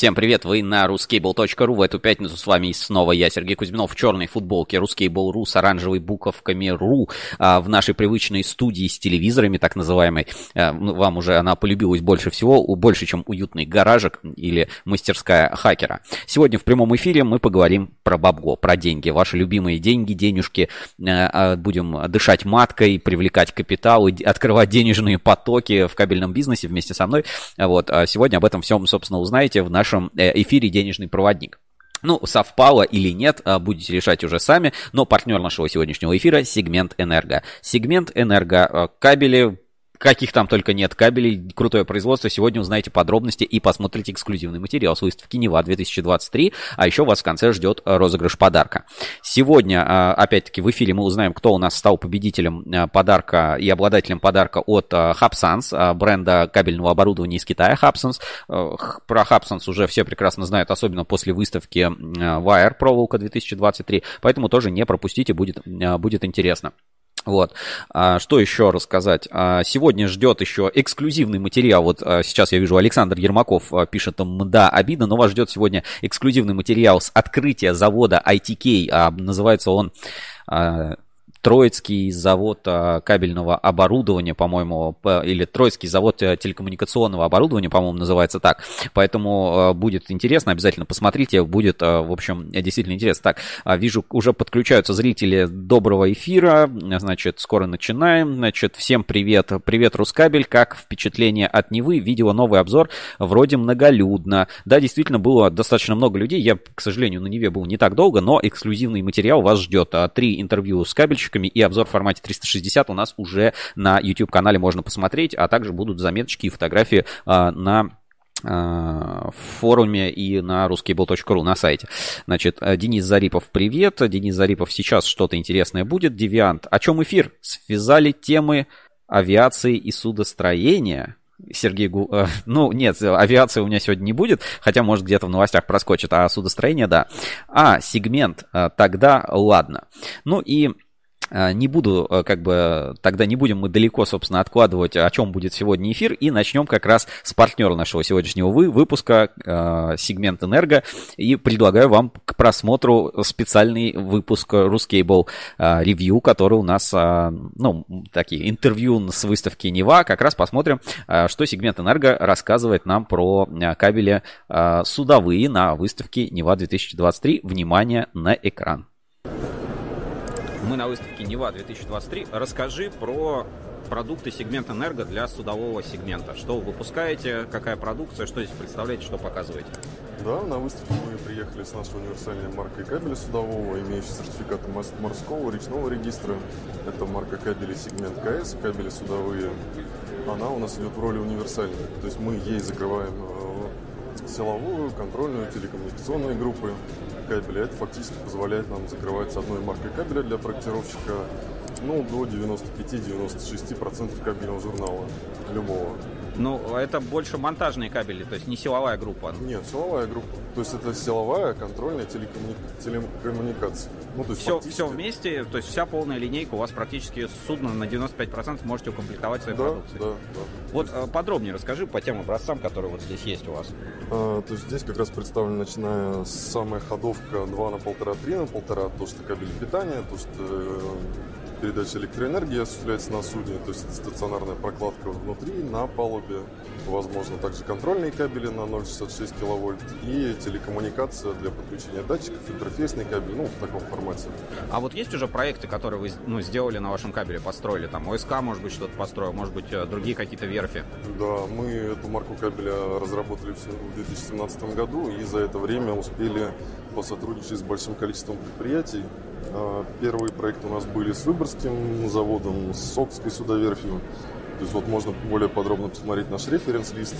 Всем привет, вы на ruscable.ru. В эту пятницу с вами снова я, Сергей Кузьминов, в черной футболке Ruscable.ru с оранжевой буковками РУ а, в нашей привычной студии с телевизорами, так называемой. А, ну, вам уже она полюбилась больше всего, больше, чем уютный гаражик или мастерская хакера. Сегодня в прямом эфире мы поговорим про бабго, про деньги. Ваши любимые деньги, денежки. А, будем дышать маткой, привлекать капитал, открывать денежные потоки в кабельном бизнесе вместе со мной. Вот. Сегодня об этом всем, собственно, узнаете в нашем э, эфире «Денежный проводник». Ну, совпало или нет, а, будете решать уже сами, но партнер нашего сегодняшнего эфира – сегмент «Энерго». Сегмент «Энерго» а, – кабели, каких там только нет кабелей, крутое производство. Сегодня узнаете подробности и посмотрите эксклюзивный материал с выставки Нева 2023, а еще вас в конце ждет розыгрыш подарка. Сегодня, а, опять-таки, в эфире мы узнаем, кто у нас стал победителем а, подарка и обладателем подарка от Hubsons, а, бренда кабельного оборудования из Китая Hubsons. Про Hubsons уже все прекрасно знают, особенно после выставки Wire проволока 2023, поэтому тоже не пропустите, будет, будет интересно. Вот. А, что еще рассказать? А, сегодня ждет еще эксклюзивный материал. Вот а, сейчас я вижу, Александр Ермаков пишет там, да, обидно, но вас ждет сегодня эксклюзивный материал с открытия завода ITK. Называется он Троицкий завод а, кабельного оборудования, по-моему, или Троицкий завод э, телекоммуникационного оборудования, по-моему, называется так. Поэтому а, будет интересно, обязательно посмотрите, будет, а, в общем, действительно интересно. Так, вижу, уже подключаются зрители доброго эфира, значит, скоро начинаем. Значит, всем привет, привет, Рускабель, как впечатление от Невы? Видео новый обзор, вроде многолюдно. Да, действительно, было достаточно много людей, я, к сожалению, на Неве был не так долго, но эксклюзивный материал вас ждет. Три интервью с кабельщиком, подписчиками, и обзор в формате 360 у нас уже на YouTube-канале можно посмотреть, а также будут заметочки и фотографии а, на а, в форуме и на ruskable.ru на сайте. Значит, э, Денис Зарипов, привет. Денис Зарипов, сейчас что-то интересное будет. Девиант. О чем эфир? Связали темы авиации и судостроения. Сергей Гу... Э, ну, нет, авиации у меня сегодня не будет, хотя, может, где-то в новостях проскочит, а судостроение, да. А, сегмент, э, тогда ладно. Ну и не буду, э, как бы, тогда не будем мы далеко, собственно, откладывать, о чем будет сегодня эфир, и начнем как раз с партнера нашего сегодняшнего вы, выпуска, э, сегмент Энерго, и предлагаю вам к просмотру специальный выпуск э, ревью, который у нас, ну, такие интервью с выставки Нева, как раз посмотрим, что сегмент Энерго рассказывает нам про кабели судовые на выставке Нева 2023. Внимание на экран. Мы на выставке Нева 2023. Расскажи про продукты сегмента энерго для судового сегмента. Что вы выпускаете, какая продукция, что здесь представляете, что показываете? Да, на выставку мы приехали с нашей универсальной маркой кабеля судового, имеющей сертификаты морского речного регистра. Это марка кабелей сегмент КС, кабели судовые. Она у нас идет в роли универсальной. То есть мы ей закрываем э, силовую, контрольную, телекоммуникационные группы кабеля. Это фактически позволяет нам закрывать одной маркой кабеля для проектировщика ну, до 95-96% кабельного журнала любого. Ну, это больше монтажные кабели, то есть не силовая группа. Нет, силовая группа. То есть это силовая контрольная телекоммуни... телекоммуникация. Ну, то есть все, фактически... все вместе, то есть вся полная линейка у вас практически судно на 95% можете укомплектовать своей да, продукцией. Да, да. Вот есть... Э, подробнее расскажи по тем образцам, которые вот здесь есть у вас. А, то есть здесь как раз представлена, начиная с самой ходовка 2 на 1,5, 3 на 1,5, то, что кабель питания, то, что передача электроэнергии осуществляется на судне, то есть стационарная прокладка внутри, на палубе. Возможно, также контрольные кабели на 0,66 киловольт и телекоммуникация для подключения датчиков, интерфейсный кабель, ну, в таком формате. А вот есть уже проекты, которые вы ну, сделали на вашем кабеле, построили? Там ОСК, может быть, что-то построил, может быть, э, другие какие-то верфи? Да, мы эту марку кабеля разработали в 2017 году и за это время успели посотрудничать с большим количеством предприятий, первые проекты у нас были с Выборгским заводом, с Сокской судоверфью. То есть вот можно более подробно посмотреть наш референс-лист.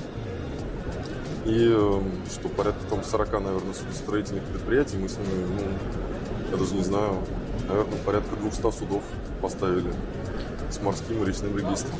И эм, что порядка там 40, наверное, судостроительных предприятий мы с ними, ну, я даже не знаю, наверное, порядка 200 судов поставили с морским речным регистром.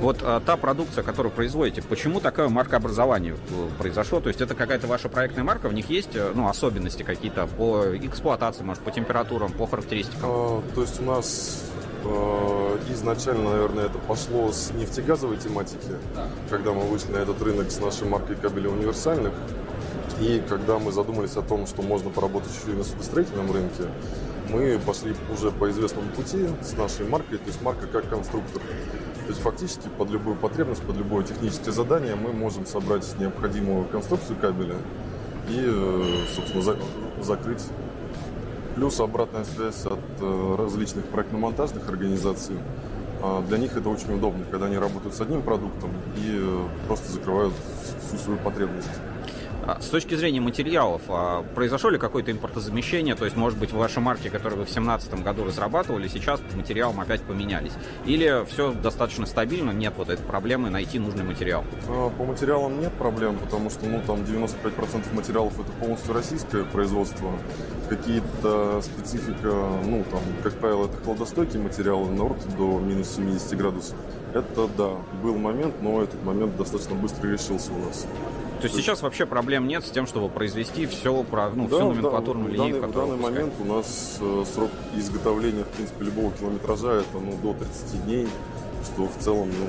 Вот а, та продукция, которую производите, почему такое маркообразование э, произошло? То есть это какая-то ваша проектная марка, в них есть э, ну, особенности какие-то по эксплуатации, может, по температурам, по характеристикам? А, то есть у нас э, изначально, наверное, это пошло с нефтегазовой тематики, да. когда мы вышли на этот рынок с нашей маркой кабелей универсальных. И когда мы задумались о том, что можно поработать еще и на судостроительном рынке, мы пошли уже по известному пути с нашей маркой, то есть марка как конструктор. То есть фактически под любую потребность, под любое техническое задание мы можем собрать необходимую конструкцию кабеля и, э, собственно, за, закрыть. Плюс обратная связь от э, различных проектно-монтажных организаций. А для них это очень удобно, когда они работают с одним продуктом и э, просто закрывают всю свою потребность. А, с точки зрения материалов, а, произошло ли какое-то импортозамещение? То есть, может быть, ваши марки, которые вы в 2017 году разрабатывали, сейчас по материалам опять поменялись? Или все достаточно стабильно, нет вот этой проблемы найти нужный материал? А, по материалам нет проблем, потому что ну, там 95% материалов это полностью российское производство. Какие-то специфика, ну там, как правило, это хладостойкие материалы, норд до минус 70 градусов. Это да, был момент, но этот момент достаточно быстро решился у нас. То есть сейчас вообще проблем нет с тем, чтобы произвести все, про, ну, да, всю номенклатурную да, линейку, данный, в данный момент у нас э, срок изготовления, в принципе, любого километража это ну, до 30 дней, что в целом ну,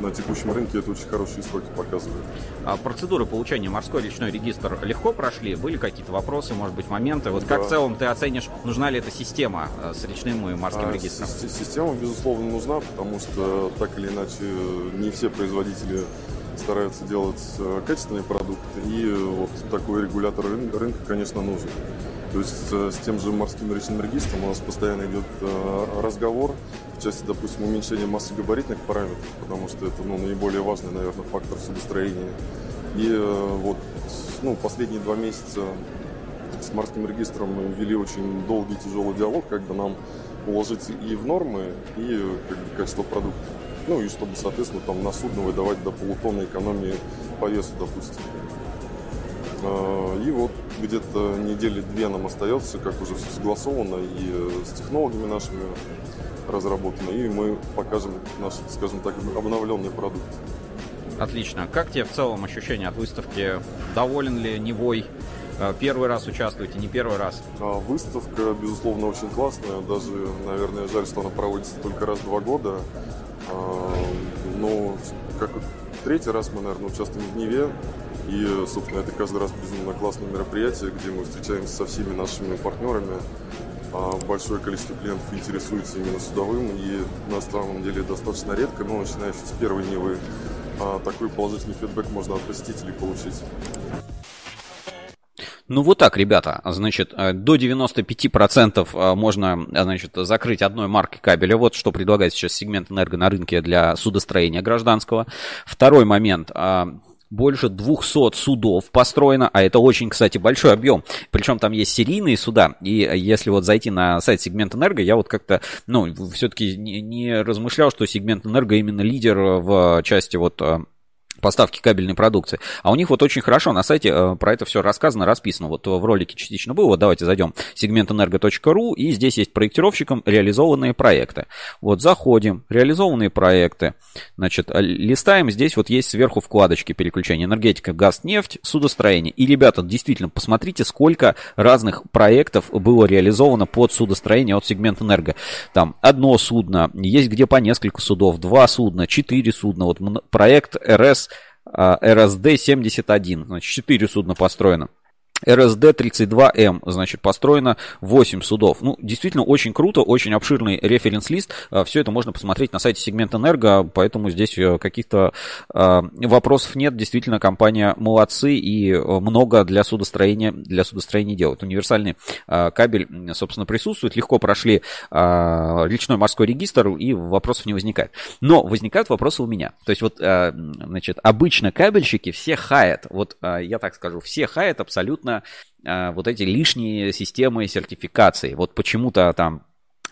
на текущем рынке это очень хорошие сроки показывает. А процедуры получения морской речной регистр легко прошли? Были какие-то вопросы, может быть, моменты? Вот да. как в целом ты оценишь, нужна ли эта система э, с речным и морским а, регистром? Система, безусловно, нужна, потому что так или иначе не все производители стараются делать э, качественный продукт, и вот такой регулятор рынка, конечно, нужен. То есть э, с тем же морским речным регистром у нас постоянно идет э, разговор в части, допустим, уменьшения массы габаритных параметров, потому что это ну, наиболее важный, наверное, фактор судостроения. И вот ну, последние два месяца с морским регистром мы вели очень долгий тяжелый диалог, когда нам уложиться и в нормы, и как бы, качество продукта. Ну и чтобы, соответственно, там на судно выдавать до полутонны экономии по весу, допустим. А, и вот где-то недели две нам остается, как уже все согласовано и э, с технологами нашими разработано, и мы покажем наш, скажем так, обновленный продукт. Отлично. Как тебе в целом ощущения от выставки? Доволен ли Невой? А, первый раз участвуете, не первый раз? А, выставка, безусловно, очень классная. Даже, наверное, жаль, что она проводится только раз в два года. А, но как третий раз мы, наверное, участвуем в Неве. И, собственно, это каждый раз безумно классное мероприятие, где мы встречаемся со всеми нашими партнерами. А, большое количество клиентов интересуется именно судовым, и на самом деле достаточно редко, но начиная с первой Невы, а, такой положительный фидбэк можно от посетителей получить. Ну вот так, ребята, значит, э, до 95% э, можно, э, значит, закрыть одной маркой кабеля. Вот что предлагает сейчас сегмент энерго на рынке для судостроения гражданского. Второй момент больше 200 судов построено, а это очень, кстати, большой объем. Причем там есть серийные суда, и если вот зайти на сайт сегмент энерго, я вот как-то, ну, все-таки не, не размышлял, что сегмент энерго именно лидер в части вот поставки кабельной продукции. А у них вот очень хорошо на сайте э, про это все рассказано, расписано. Вот в ролике частично было. Вот давайте зайдем сегмент энерго.ру и здесь есть проектировщиком реализованные проекты. Вот заходим, реализованные проекты. Значит, э, листаем, здесь вот есть сверху вкладочки переключения энергетика, газ, нефть, судостроение. И, ребята, действительно, посмотрите, сколько разных проектов было реализовано под судостроение от сегмента энерго. Там одно судно, есть где по несколько судов, два судна, четыре судна. Вот проект РС РСД-71. Значит, 4 судна построено. РСД-32М, значит, построено 8 судов. Ну, действительно, очень круто, очень обширный референс-лист. А, Все это можно посмотреть на сайте Сегмент Энерго, поэтому здесь э, каких-то а, вопросов нет. Действительно, компания молодцы и э, много для судостроения, для судостроения делают. Универсальный а, кабель, собственно, присутствует. Легко прошли речной морской регистр, и вопросов не возникает. Но возникают вопросы у меня. То есть, вот, значит, обычно кабельщики все хаят, вот я так скажу, все хаят абсолютно абсолютно вот эти лишние системы сертификации. Вот почему-то там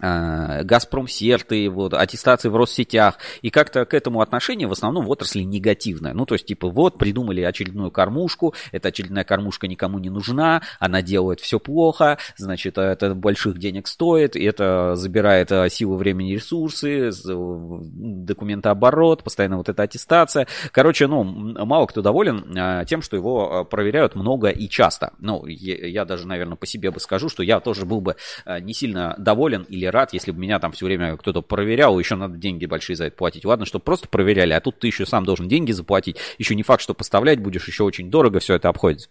Газпром серты, вот, аттестации в Россетях, и как-то к этому отношение в основном в отрасли негативное. Ну, то есть, типа, вот, придумали очередную кормушку, эта очередная кормушка никому не нужна, она делает все плохо, значит, это больших денег стоит, это забирает э, силу, времени, ресурсы, документооборот, постоянно вот эта аттестация. Короче, ну, мало кто доволен э, тем, что его проверяют много и часто. Ну, я даже, наверное, по себе бы скажу, что я тоже был бы не сильно доволен или или рад, если бы меня там все время кто-то проверял, еще надо деньги большие за это платить. Ладно, что просто проверяли, а тут ты еще сам должен деньги заплатить. Еще не факт, что поставлять будешь, еще очень дорого все это обходится.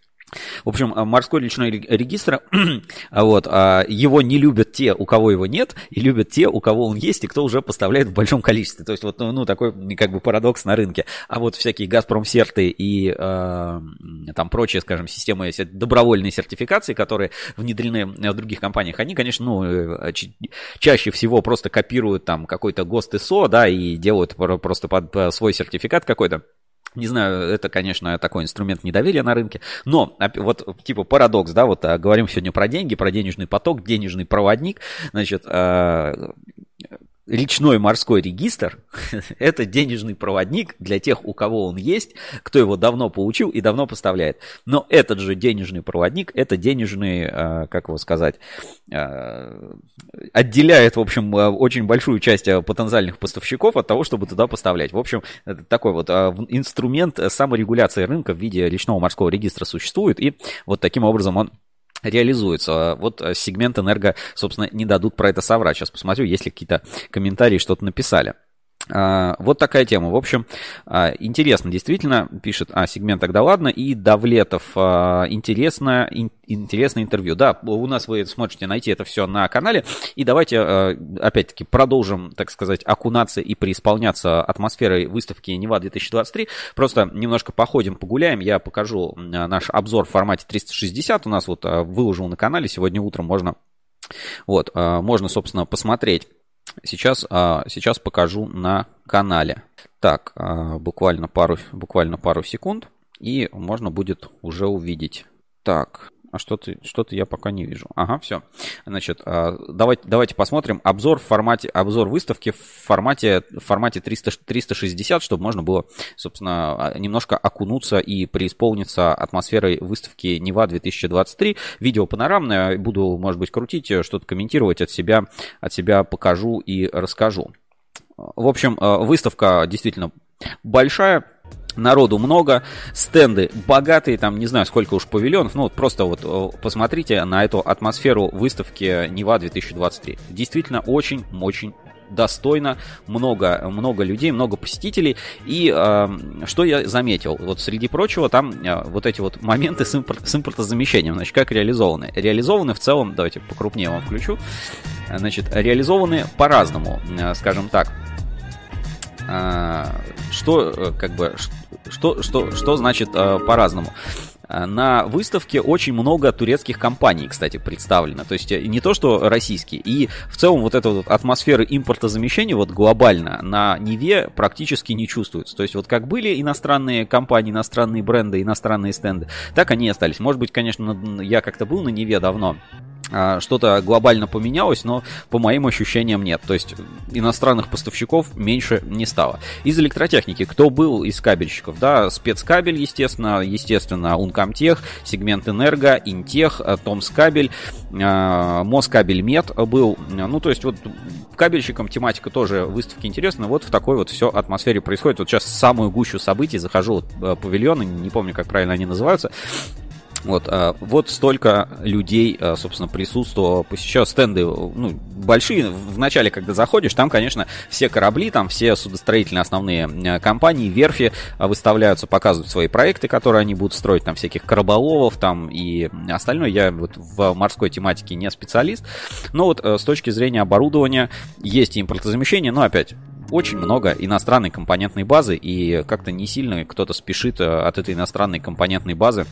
В общем, а, морской речной регистр, а вот, а, его не любят те, у кого его нет, и любят те, у кого он есть, и кто уже поставляет в большом количестве. То есть вот, ну, такой как бы парадокс на рынке. А вот всякие Газпромсерты и э, там прочие, скажем, системы добровольной сертификации, которые внедрены в других компаниях, они, конечно, ну, э, чаще всего просто копируют там какой-то ГОСТ ИСО, да, и делают просто под свой сертификат какой-то. Не знаю, это, конечно, такой инструмент недоверия на рынке, но вот типа парадокс, да, вот а, говорим сегодня про деньги, про денежный поток, денежный проводник, значит, а, речной морской регистр – это денежный проводник для тех, у кого он есть, кто его давно получил и давно поставляет. Но этот же денежный проводник – это денежный, а, как его сказать, а, отделяет, в общем, а, очень большую часть потенциальных поставщиков от того, чтобы туда поставлять. В общем, такой вот инструмент саморегуляции рынка в виде речного морского регистра существует, и вот таким образом он реализуется. Вот э, сегмент энерго, собственно, не дадут про это соврать. Сейчас посмотрю, есть ли какие-то комментарии, что-то написали. А, вот такая тема. В общем, а, интересно, действительно, пишет, а, сегмент тогда ладно, и Давлетов, а, интересно, интересное интервью. Да, у нас вы сможете найти это все на канале, и давайте, опять-таки, продолжим, так сказать, окунаться и преисполняться атмосферой выставки Нева 2023. Просто немножко походим, погуляем, я покажу наш обзор в формате 360, у нас вот выложил на канале, сегодня утром можно, вот, можно, собственно, посмотреть Сейчас, а, сейчас покажу на канале. Так, а, буквально пару, буквально пару секунд, и можно будет уже увидеть. Так, а что-то что я пока не вижу. Ага, все. Значит, а, давайте, давайте посмотрим обзор в формате, обзор выставки в формате, в формате 300, 360, чтобы можно было, собственно, а, немножко окунуться и преисполниться атмосферой выставки Нева 2023. Видео панорамное, буду, может быть, крутить, что-то комментировать от себя, от себя покажу и расскажу. В общем, а, выставка действительно большая, Народу много, стенды богатые, там не знаю сколько уж павильонов, ну вот просто вот э, посмотрите на эту атмосферу выставки Нева 2023. Действительно очень-очень достойно, много, много людей, много посетителей. И э, что я заметил, вот среди прочего, там э, вот эти вот моменты с, импорт, с импортозамещением, значит, как реализованы? Реализованы в целом, давайте покрупнее вам включу, значит, реализованы по-разному, э, скажем так. Э, что, э, как бы, что, что, что значит э, по-разному? Э, на выставке очень много турецких компаний, кстати, представлено. То есть не то, что российские. И в целом вот эта вот атмосфера импортозамещения вот глобально на Неве практически не чувствуется. То есть вот как были иностранные компании, иностранные бренды, иностранные стенды, так они и остались. Может быть, конечно, я как-то был на Неве давно, а, что-то глобально поменялось, но по моим ощущениям нет. То есть иностранных поставщиков меньше не стало. Из электротехники, кто был из кабельщиков, да, спецкабель, естественно, естественно, Uncomtech, сегмент Энерго, Интех, Томскабель, а, Москабель Мед был. Ну, то есть вот кабельщикам тематика тоже выставки интересна. Вот в такой вот все атмосфере происходит. Вот сейчас самую гущу событий захожу вот, э, павильоны, не помню, как правильно они называются. Вот, а, вот столько людей, а, собственно, присутствовало, посещало стенды, ну, большие. В начале, когда заходишь, там, конечно, все корабли, там все судостроительные основные а, компании, верфи выставляются, показывают свои проекты, которые они будут строить, там всяких кораболовов, там и остальное. Я вот в морской тематике не специалист, но вот с точки зрения оборудования есть импортозамещение, но опять очень много иностранной компонентной базы, и как-то не сильно кто-то спешит от этой иностранной компонентной базы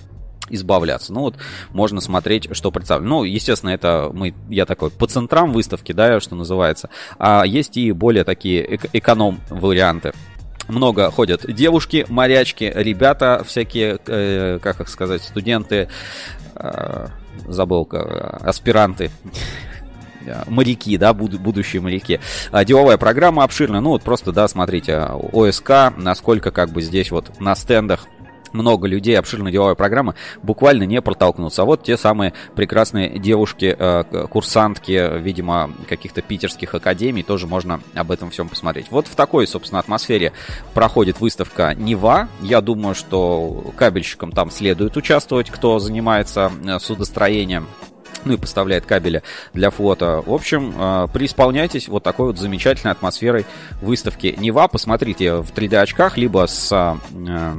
избавляться. Ну вот, можно смотреть, что представлено. Ну, естественно, это мы, я такой по центрам выставки, да, что называется. А есть и более такие эк- эконом-варианты много ходят девушки, морячки, ребята всякие, э, как их сказать, студенты, э, забыл, аспиранты, моряки, да, буд- будущие моряки. А, деловая программа обширная, ну вот просто, да, смотрите, ОСК, насколько как бы здесь вот на стендах много людей, обширная деловая программа, буквально не протолкнуться. А вот те самые прекрасные девушки, э, курсантки, видимо, каких-то питерских академий, тоже можно об этом всем посмотреть. Вот в такой, собственно, атмосфере проходит выставка Нева. Я думаю, что кабельщикам там следует участвовать, кто занимается э, судостроением ну и поставляет кабели для флота. В общем, э, преисполняйтесь вот такой вот замечательной атмосферой выставки Нева. Посмотрите в 3D очках, либо с Э,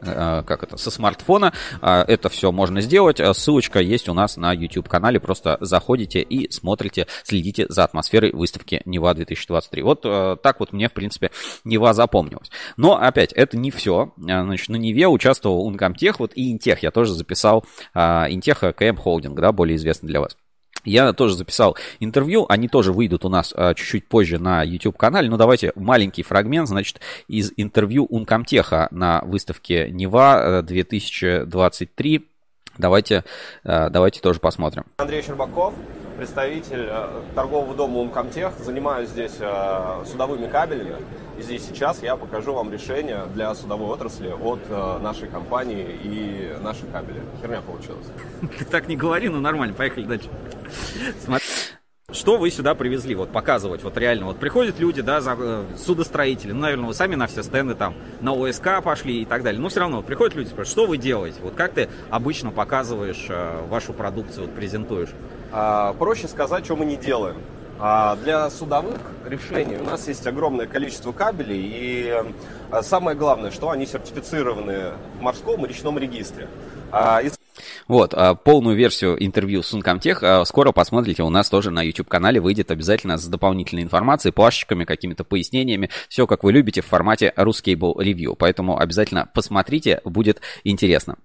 как это, со смартфона. Э, это все можно сделать. Э, ссылочка есть у нас на YouTube-канале. Просто заходите и смотрите, следите за атмосферой выставки Нева 2023. Вот так вот мне, в принципе, Нева запомнилась. Но, опять, это не все. Значит, на Неве участвовал Uncomtech, вот и Интех. Я тоже записал Интех КМ Холдинг, да, более известный для вас. Я тоже записал интервью, они тоже выйдут у нас а, чуть-чуть позже на YouTube-канале, но давайте маленький фрагмент, значит, из интервью Ункомтеха на выставке Нева 2023. Э, давайте, э, давайте тоже посмотрим. Андрей Щербаков, представитель э, торгового дома Ункомтех, занимаюсь здесь судовыми кабелями. И здесь сейчас я покажу вам решение для судовой отрасли от нашей компании и наших кабелей. Херня получилась. Ты так не говори, но нормально, поехали дальше. Смотри. Что вы сюда привезли, вот показывать, вот реально, вот приходят люди, да, за, э, судостроители, ну, наверное, вы сами на все стенды там, на ОСК пошли и так далее, но все равно приходят люди, спрашивают, что вы делаете, вот как ты обычно показываешь э, вашу продукцию, вот презентуешь? А, проще сказать, что мы не делаем. А для судовых решений у нас есть огромное количество кабелей, и а, самое главное, что они сертифицированы в морском и речном регистре. А, вот, полную версию интервью с Uncomtech скоро посмотрите у нас тоже на YouTube-канале, выйдет обязательно с дополнительной информацией, плашечками, какими-то пояснениями, все как вы любите в формате Ruscable Review, поэтому обязательно посмотрите, будет интересно.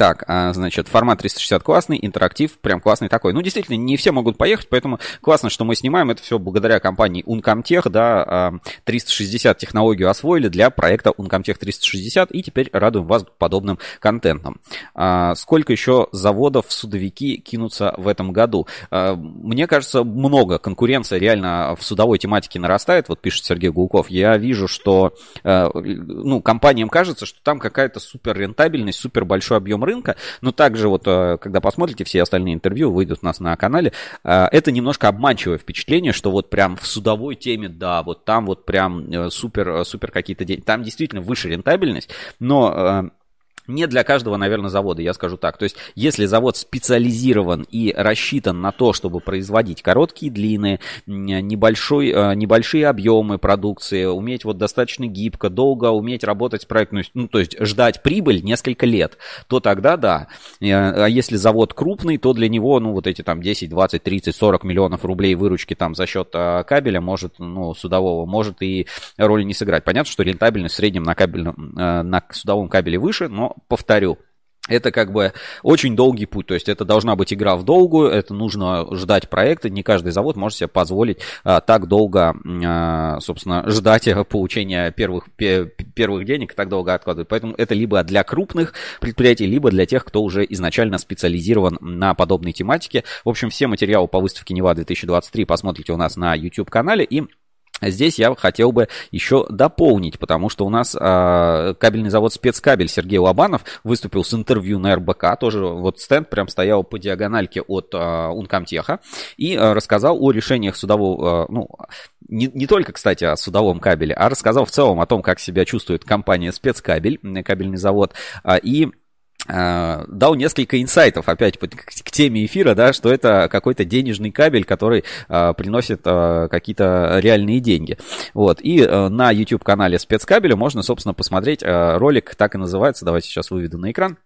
Так, а, значит, формат 360 классный, интерактив прям классный такой. Ну, действительно, не все могут поехать, поэтому классно, что мы снимаем. Это все благодаря компании Uncomtech, да, 360 а, технологию освоили для проекта Uncomtech 360 и теперь радуем вас подобным контентом. А, сколько еще заводов судовики кинутся в этом году? Мне кажется, много. Конкуренция реально в судовой тематике нарастает, вот пишет Сергей Гулков. Я вижу, что, ну, компаниям кажется, что там какая-то супер рентабельность, супер большой объем объем рынка, но также вот, э, когда посмотрите все остальные интервью, выйдут у нас на канале, э, это немножко обманчивое впечатление, что вот прям в судовой теме, да, вот там вот прям э, супер, супер какие-то деньги, там действительно выше рентабельность, но не для каждого, наверное, завода, я скажу так. То есть, если завод специализирован и рассчитан на то, чтобы производить короткие длины, небольшой, э, небольшие объемы продукции, уметь вот достаточно гибко, долго уметь работать с проектом, ну, то есть ждать прибыль несколько лет, то тогда да. Э, а если завод крупный, то для него, ну, вот эти там 10, 20, 30, 40 миллионов рублей выручки там за счет э, кабеля может, ну, судового, может и роли не сыграть. Понятно, что рентабельность в среднем на, кабельном, на судовом кабеле выше, но повторю, это как бы очень долгий путь, то есть это должна быть игра в долгую, это нужно ждать проекта, не каждый завод может себе позволить а, так долго, а, собственно, ждать получения первых, первых денег, так долго откладывать. Поэтому это либо для крупных предприятий, либо для тех, кто уже изначально специализирован на подобной тематике. В общем, все материалы по выставке Нева 2023 посмотрите у нас на YouTube-канале и Здесь я хотел бы еще дополнить, потому что у нас э, кабельный завод спецкабель Сергей Лобанов выступил с интервью на РБК, тоже вот стенд прям стоял по диагональке от э, Ункомтеха и э, рассказал о решениях судового, э, ну, не, не только, кстати, о судовом кабеле, а рассказал в целом о том, как себя чувствует компания спецкабель, кабельный завод, э, и дал несколько инсайтов, опять к, теме эфира, да, что это какой-то денежный кабель, который э, приносит э, какие-то реальные деньги. Вот. И э, на YouTube-канале спецкабеля можно, собственно, посмотреть э, ролик, так и называется, давайте сейчас выведу на экран.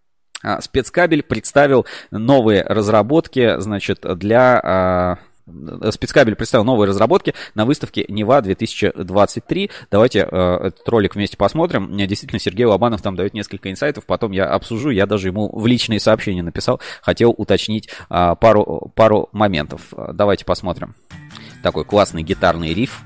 Э, спецкабель представил новые разработки, значит, для... Э, Спецкабель представил новые разработки на выставке Нева 2023. Давайте э, этот ролик вместе посмотрим. Действительно Сергей Лобанов там дает несколько инсайтов, потом я обсужу. Я даже ему в личные сообщения написал, хотел уточнить э, пару, пару моментов. Давайте посмотрим. Такой классный гитарный риф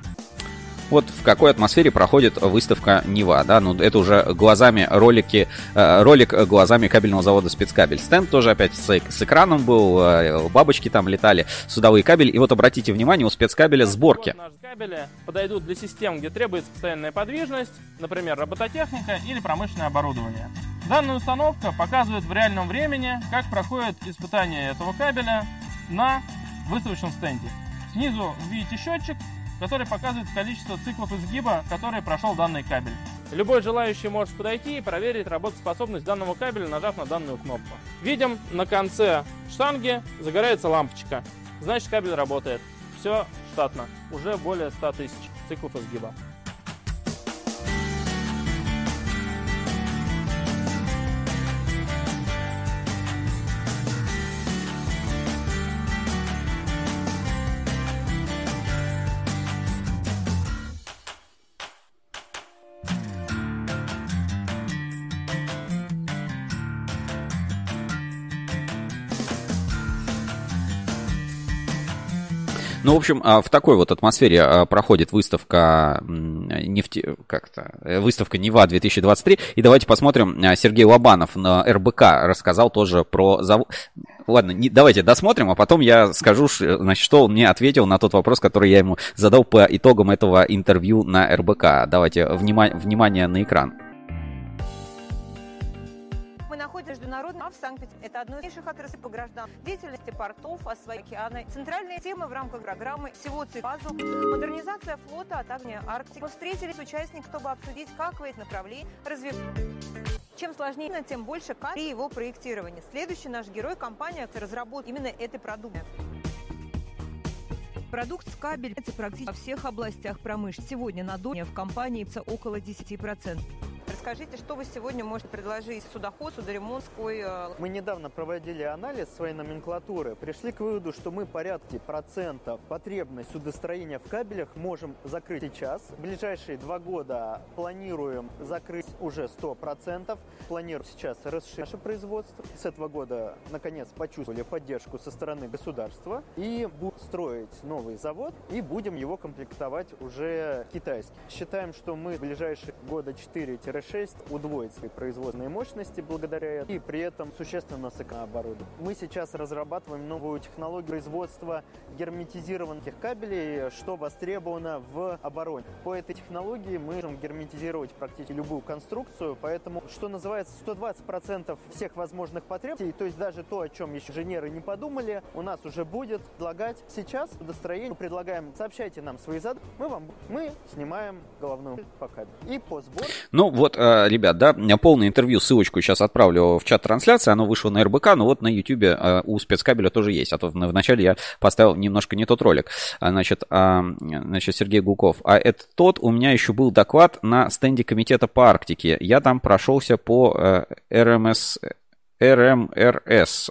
вот в какой атмосфере проходит выставка Нева, да, ну это уже глазами ролики, э, ролик глазами кабельного завода спецкабель. Стенд тоже опять с, с экраном был, э, бабочки там летали, судовые кабели. И вот обратите внимание, у спецкабеля сборки. Кабели подойдут для систем, где требуется постоянная подвижность, например, робототехника или промышленное оборудование. Данная установка показывает в реальном времени, как проходит испытание этого кабеля на выставочном стенде. Снизу видите счетчик, который показывает количество циклов изгиба, которые прошел данный кабель. Любой желающий может подойти и проверить работоспособность данного кабеля, нажав на данную кнопку. Видим, на конце штанги загорается лампочка. Значит, кабель работает. Все штатно. Уже более 100 тысяч циклов изгиба. Ну, в общем, а, в такой вот атмосфере а, проходит выставка нефти... как-то, э, выставка Нева 2023. И давайте посмотрим, а, Сергей Лобанов на РБК рассказал тоже про завод. Ладно, не, давайте досмотрим, а потом я скажу, значит, что он мне ответил на тот вопрос, который я ему задал по итогам этого интервью на РБК. Давайте внима... внимание на экран. В Санкт-Петербурге. Это одно из лучших отраслей по граждан деятельности портов, освоения океана. Центральные темы в рамках программы всего ЦИПАЗу, модернизация флота, а также Арктики. Мы встретились с участниками, чтобы обсудить, как в эти направления развивать. Чем сложнее, тем больше при его проектировании. Следующий наш герой – компания разработает именно этой продукции. Продукт кабель практически во всех областях промышленности. Сегодня на доле в компании около 10%. Расскажите, что вы сегодня можете предложить судоход, судоремонтской? Э, мы недавно проводили анализ своей номенклатуры, пришли к выводу, что мы порядке процента потребность судостроения в кабелях можем закрыть сейчас. В ближайшие два года планируем закрыть уже 100%. Планируем сейчас расширить наше производство. С этого года, наконец, почувствовали поддержку со стороны государства и будем строить новый завод и будем его комплектовать уже китайски. Считаем, что мы в ближайшие года 4 6 удвоить свои производственные мощности благодаря этому и при этом существенно сэкономить оборудование. Мы сейчас разрабатываем новую технологию производства герметизированных кабелей, что востребовано в обороне. По этой технологии мы можем герметизировать практически любую конструкцию, поэтому, что называется, 120% всех возможных потребностей, то есть даже то, о чем еще инженеры не подумали, у нас уже будет предлагать сейчас в достроении. Предлагаем, сообщайте нам свои задачи, мы вам, мы снимаем головную по. И по сбору. Ну вот вот, э, ребят, да, полное интервью, ссылочку сейчас отправлю в чат трансляции, оно вышло на РБК, но вот на YouTube э, у спецкабеля тоже есть, а то вначале я поставил немножко не тот ролик. А, значит, а, значит, Сергей Гуков. А это тот, у меня еще был доклад на стенде комитета по Арктике. Я там прошелся по э, РМС, РМРС,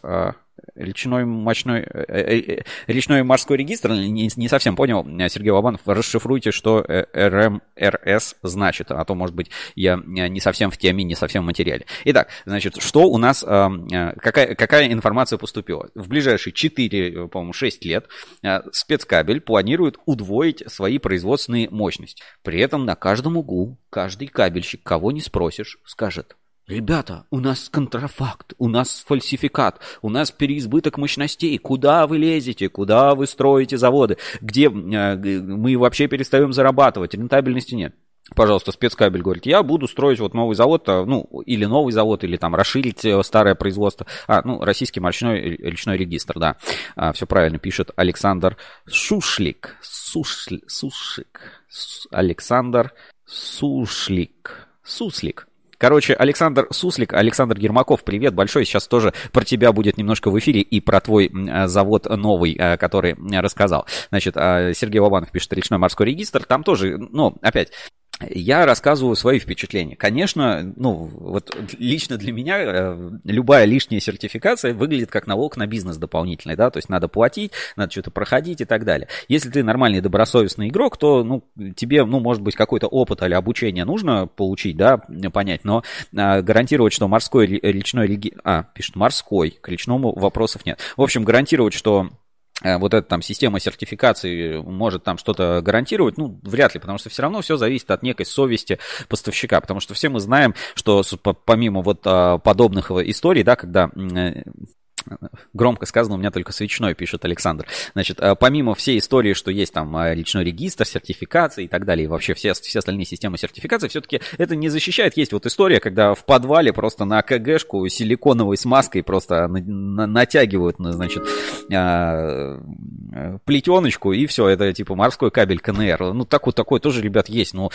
речной, мочной, э, э, э, речной морской регистр, не, не совсем понял, Сергей Лобанов, расшифруйте, что РМРС значит, а то, может быть, я не совсем в теме, не совсем в материале. Итак, значит, что у нас, какая, какая информация поступила? В ближайшие 4, по-моему, 6 лет спецкабель планирует удвоить свои производственные мощности. При этом на каждом углу каждый кабельщик, кого не спросишь, скажет – Ребята, у нас контрафакт, у нас фальсификат, у нас переизбыток мощностей. Куда вы лезете? Куда вы строите заводы? Где э, мы вообще перестаем зарабатывать? Рентабельности нет. Пожалуйста, спецкабель говорит, я буду строить вот новый завод, э, ну, или новый завод, или там расширить э, старое производство. А, ну, российский морской речной регистр, да. А, все правильно пишет Александр Шушлик. Сушли, Сушик. Александр Сушлик. Суслик. Короче, Александр Суслик, Александр Ермаков, привет большой. Сейчас тоже про тебя будет немножко в эфире и про твой э, завод новый, э, который рассказал. Значит, Сергей Лобанов пишет речной морской регистр. Там тоже, ну, опять, я рассказываю свои впечатления. Конечно, ну, вот лично для меня э, любая лишняя сертификация выглядит как налог на бизнес дополнительный, да, то есть надо платить, надо что-то проходить и так далее. Если ты нормальный добросовестный игрок, то, ну, тебе, ну, может быть, какой-то опыт или обучение нужно получить, да, понять, но а, гарантировать, что морской речной реги... А, пишет морской, к речному вопросов нет. В общем, гарантировать, что вот эта там система сертификации может там что-то гарантировать, ну, вряд ли, потому что все равно все зависит от некой совести поставщика, потому что все мы знаем, что помимо вот а, подобных историй, да, когда э, громко сказано, у меня только свечной, пишет Александр. Значит, э, помимо всей истории, что есть там э, личной регистр, сертификация и так далее, и вообще все, все остальные системы сертификации, все-таки это не защищает. Есть вот история, когда в подвале просто на КГшку силиконовой смазкой просто на, на, натягивают, значит, а, плетеночку, и все, это типа морской кабель КНР. Ну, так вот такое тоже, ребят, есть. Ну,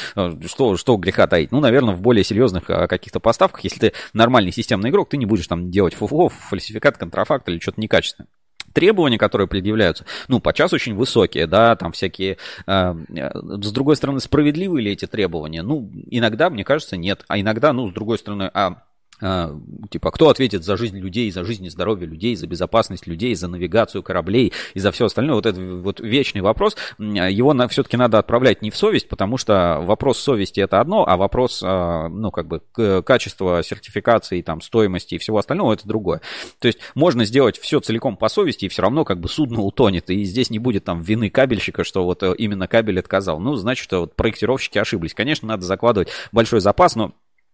что, что греха таить? Ну, наверное, в более серьезных каких-то поставках, если ты нормальный системный игрок, ты не будешь там делать фуфло, фальсификат, контракт контрафакт или что-то некачественное требования, которые предъявляются, ну, подчас очень высокие, да, там всякие, э, с другой стороны, справедливы ли эти требования? Ну, иногда, мне кажется, нет, а иногда, ну, с другой стороны, а, типа, кто ответит за жизнь людей, за жизнь и здоровье людей, за безопасность людей, за навигацию кораблей и за все остальное. Вот это вот вечный вопрос. Его на, все-таки надо отправлять не в совесть, потому что вопрос совести это одно, а вопрос, а, ну, как бы, качества сертификации, там, стоимости и всего остального это другое. То есть можно сделать все целиком по совести, и все равно как бы судно утонет, и здесь не будет там вины кабельщика, что вот именно кабель отказал. Ну, значит, что вот проектировщики ошиблись. Конечно, надо закладывать большой запас, но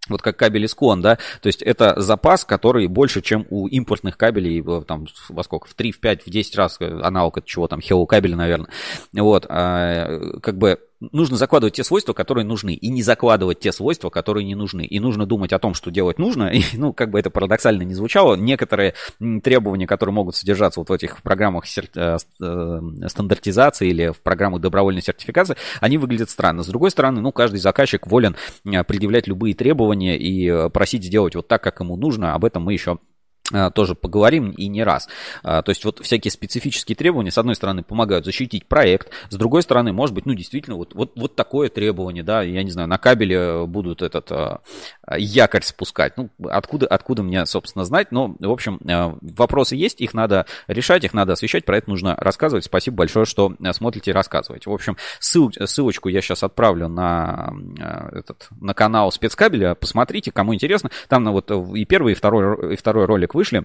вот как кабель Искон, да, то есть это запас, который больше, чем у импортных кабелей, э, там, во сколько, в 3, в 5, в 10 раз э, аналог от чего там, Hello кабеля, наверное, вот, а, как бы нужно закладывать те свойства, которые нужны, и не закладывать те свойства, которые не нужны. И нужно думать о том, что делать нужно. И, ну, как бы это парадоксально не звучало, некоторые требования, которые могут содержаться вот в этих программах э, э, стандартизации или в программах добровольной сертификации, они выглядят странно. С другой стороны, ну, каждый заказчик волен э, предъявлять любые требования и просить сделать вот так, как ему нужно. Об этом мы еще тоже поговорим и не раз. А, то есть вот всякие специфические требования, с одной стороны, помогают защитить проект, с другой стороны, может быть, ну, действительно, вот, вот, вот такое требование, да, я не знаю, на кабеле будут этот а, якорь спускать. Ну, откуда, откуда мне, собственно, знать, но, в общем, вопросы есть, их надо решать, их надо освещать, про это нужно рассказывать. Спасибо большое, что смотрите и рассказываете. В общем, ссыл, ссылочку я сейчас отправлю на, этот, на канал спецкабеля, посмотрите, кому интересно. Там ну, вот и первый, и второй, и второй ролик вышли,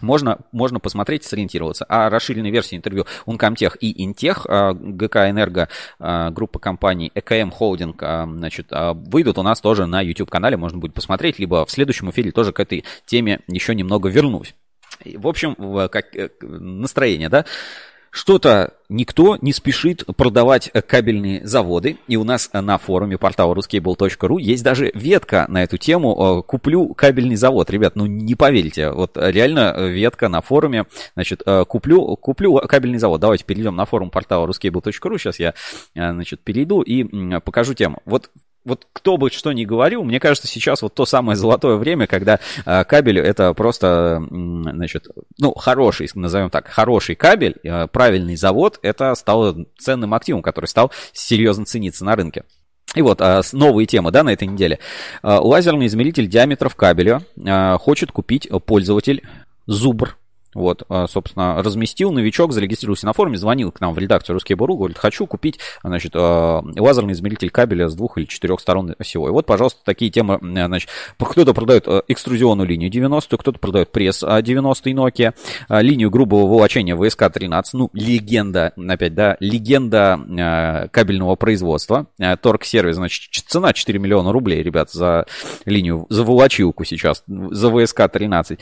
можно, можно посмотреть и сориентироваться. А расширенной версии интервью Uncomtech и Интех, а, ГК Энерго, а, группа компаний ЭКМ Холдинг, а, значит, выйдут у нас тоже на YouTube-канале, можно будет посмотреть, либо в следующем эфире тоже к этой теме еще немного вернусь. В общем, как э, настроение, да? Что-то никто не спешит продавать кабельные заводы. И у нас на форуме портала ruskable.ru есть даже ветка на эту тему. Э, куплю кабельный завод. Ребят, ну не поверите. Вот реально ветка на форуме. Значит, э, куплю, куплю кабельный завод. Давайте перейдем на форум портала ruskable.ru. Сейчас я, э, значит, перейду и покажу тему. Вот вот кто бы что ни говорил, мне кажется, сейчас вот то самое золотое время, когда э, кабель это просто, значит, ну, хороший, назовем так, хороший кабель, э, правильный завод, это стало ценным активом, который стал серьезно цениться на рынке. И вот а, новые темы да, на этой неделе. Лазерный измеритель диаметров кабеля хочет купить пользователь Зубр. Вот, а, собственно, разместил новичок, зарегистрировался на форуме, звонил к нам в редакцию Русский Буру, говорит, хочу купить, значит, а, лазерный измеритель кабеля с двух или четырех сторон осевой. Вот, пожалуйста, такие темы, значит, кто-то продает а, экструзионную линию 90, кто-то продает пресс 90 Nokia, линию грубого волочения ВСК-13, ну, легенда, опять, да, легенда кабельного производства, торг-сервис, значит, цена 4 миллиона рублей, ребят, за линию, за волочилку сейчас, за ВСК-13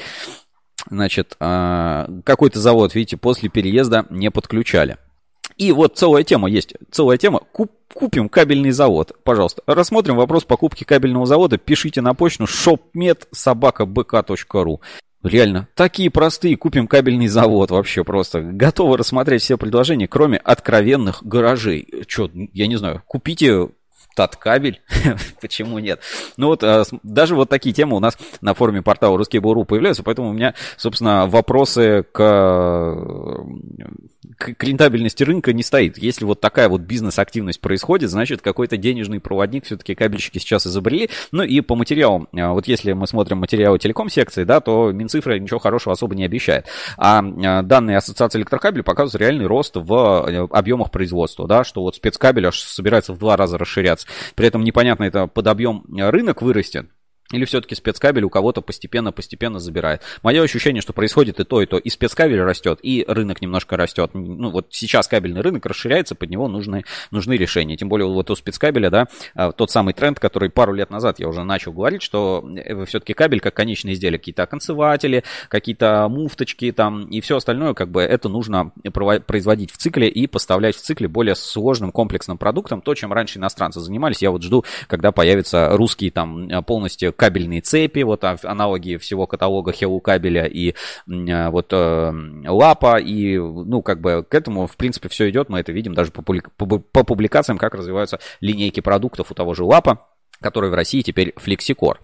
значит, а, какой-то завод, видите, после переезда не подключали. И вот целая тема есть, целая тема. Куп, купим кабельный завод, пожалуйста. Рассмотрим вопрос покупки кабельного завода. Пишите на почту shopmed.sobaka.bk.ru Реально, такие простые, купим кабельный завод вообще просто. Готовы рассмотреть все предложения, кроме откровенных гаражей. Че, я не знаю, купите таткабель, почему нет? Ну вот, а, даже вот такие темы у нас на форуме портала Русский Буру появляются, поэтому у меня, собственно, вопросы к, к рентабельности рынка не стоит. Если вот такая вот бизнес-активность происходит, значит, какой-то денежный проводник все-таки кабельщики сейчас изобрели. Ну и по материалам, а, вот если мы смотрим материалы телеком-секции, да, то Минцифра ничего хорошего особо не обещает. А, данные Ассоциации электрокабелей показывают реальный рост в э, объемах производства, да, что вот спецкабель аж собирается в два раза расширяться при этом непонятно, это под объем рынок вырастет, или все-таки спецкабель у кого-то постепенно-постепенно забирает. Мое ощущение, что происходит и то, и то. И спецкабель растет, и рынок немножко растет. Ну, вот сейчас кабельный рынок расширяется, под него нужны, нужны решения. Тем более вот у спецкабеля, да, а, тот самый тренд, который пару лет назад я уже начал говорить, что э, все-таки кабель как конечное изделие, какие-то оконцеватели, какие-то муфточки там и все остальное, как бы это нужно производить в цикле и поставлять в цикле более сложным комплексным продуктом. То, чем раньше иностранцы занимались, я вот жду, когда появится русский там полностью кабельные цепи, вот аналоги всего каталога Hello кабеля и а, вот э, лапа, и ну как бы к этому в принципе все идет, мы это видим даже по публикациям, как развиваются линейки продуктов у того же лапа. Который в России теперь флексикор.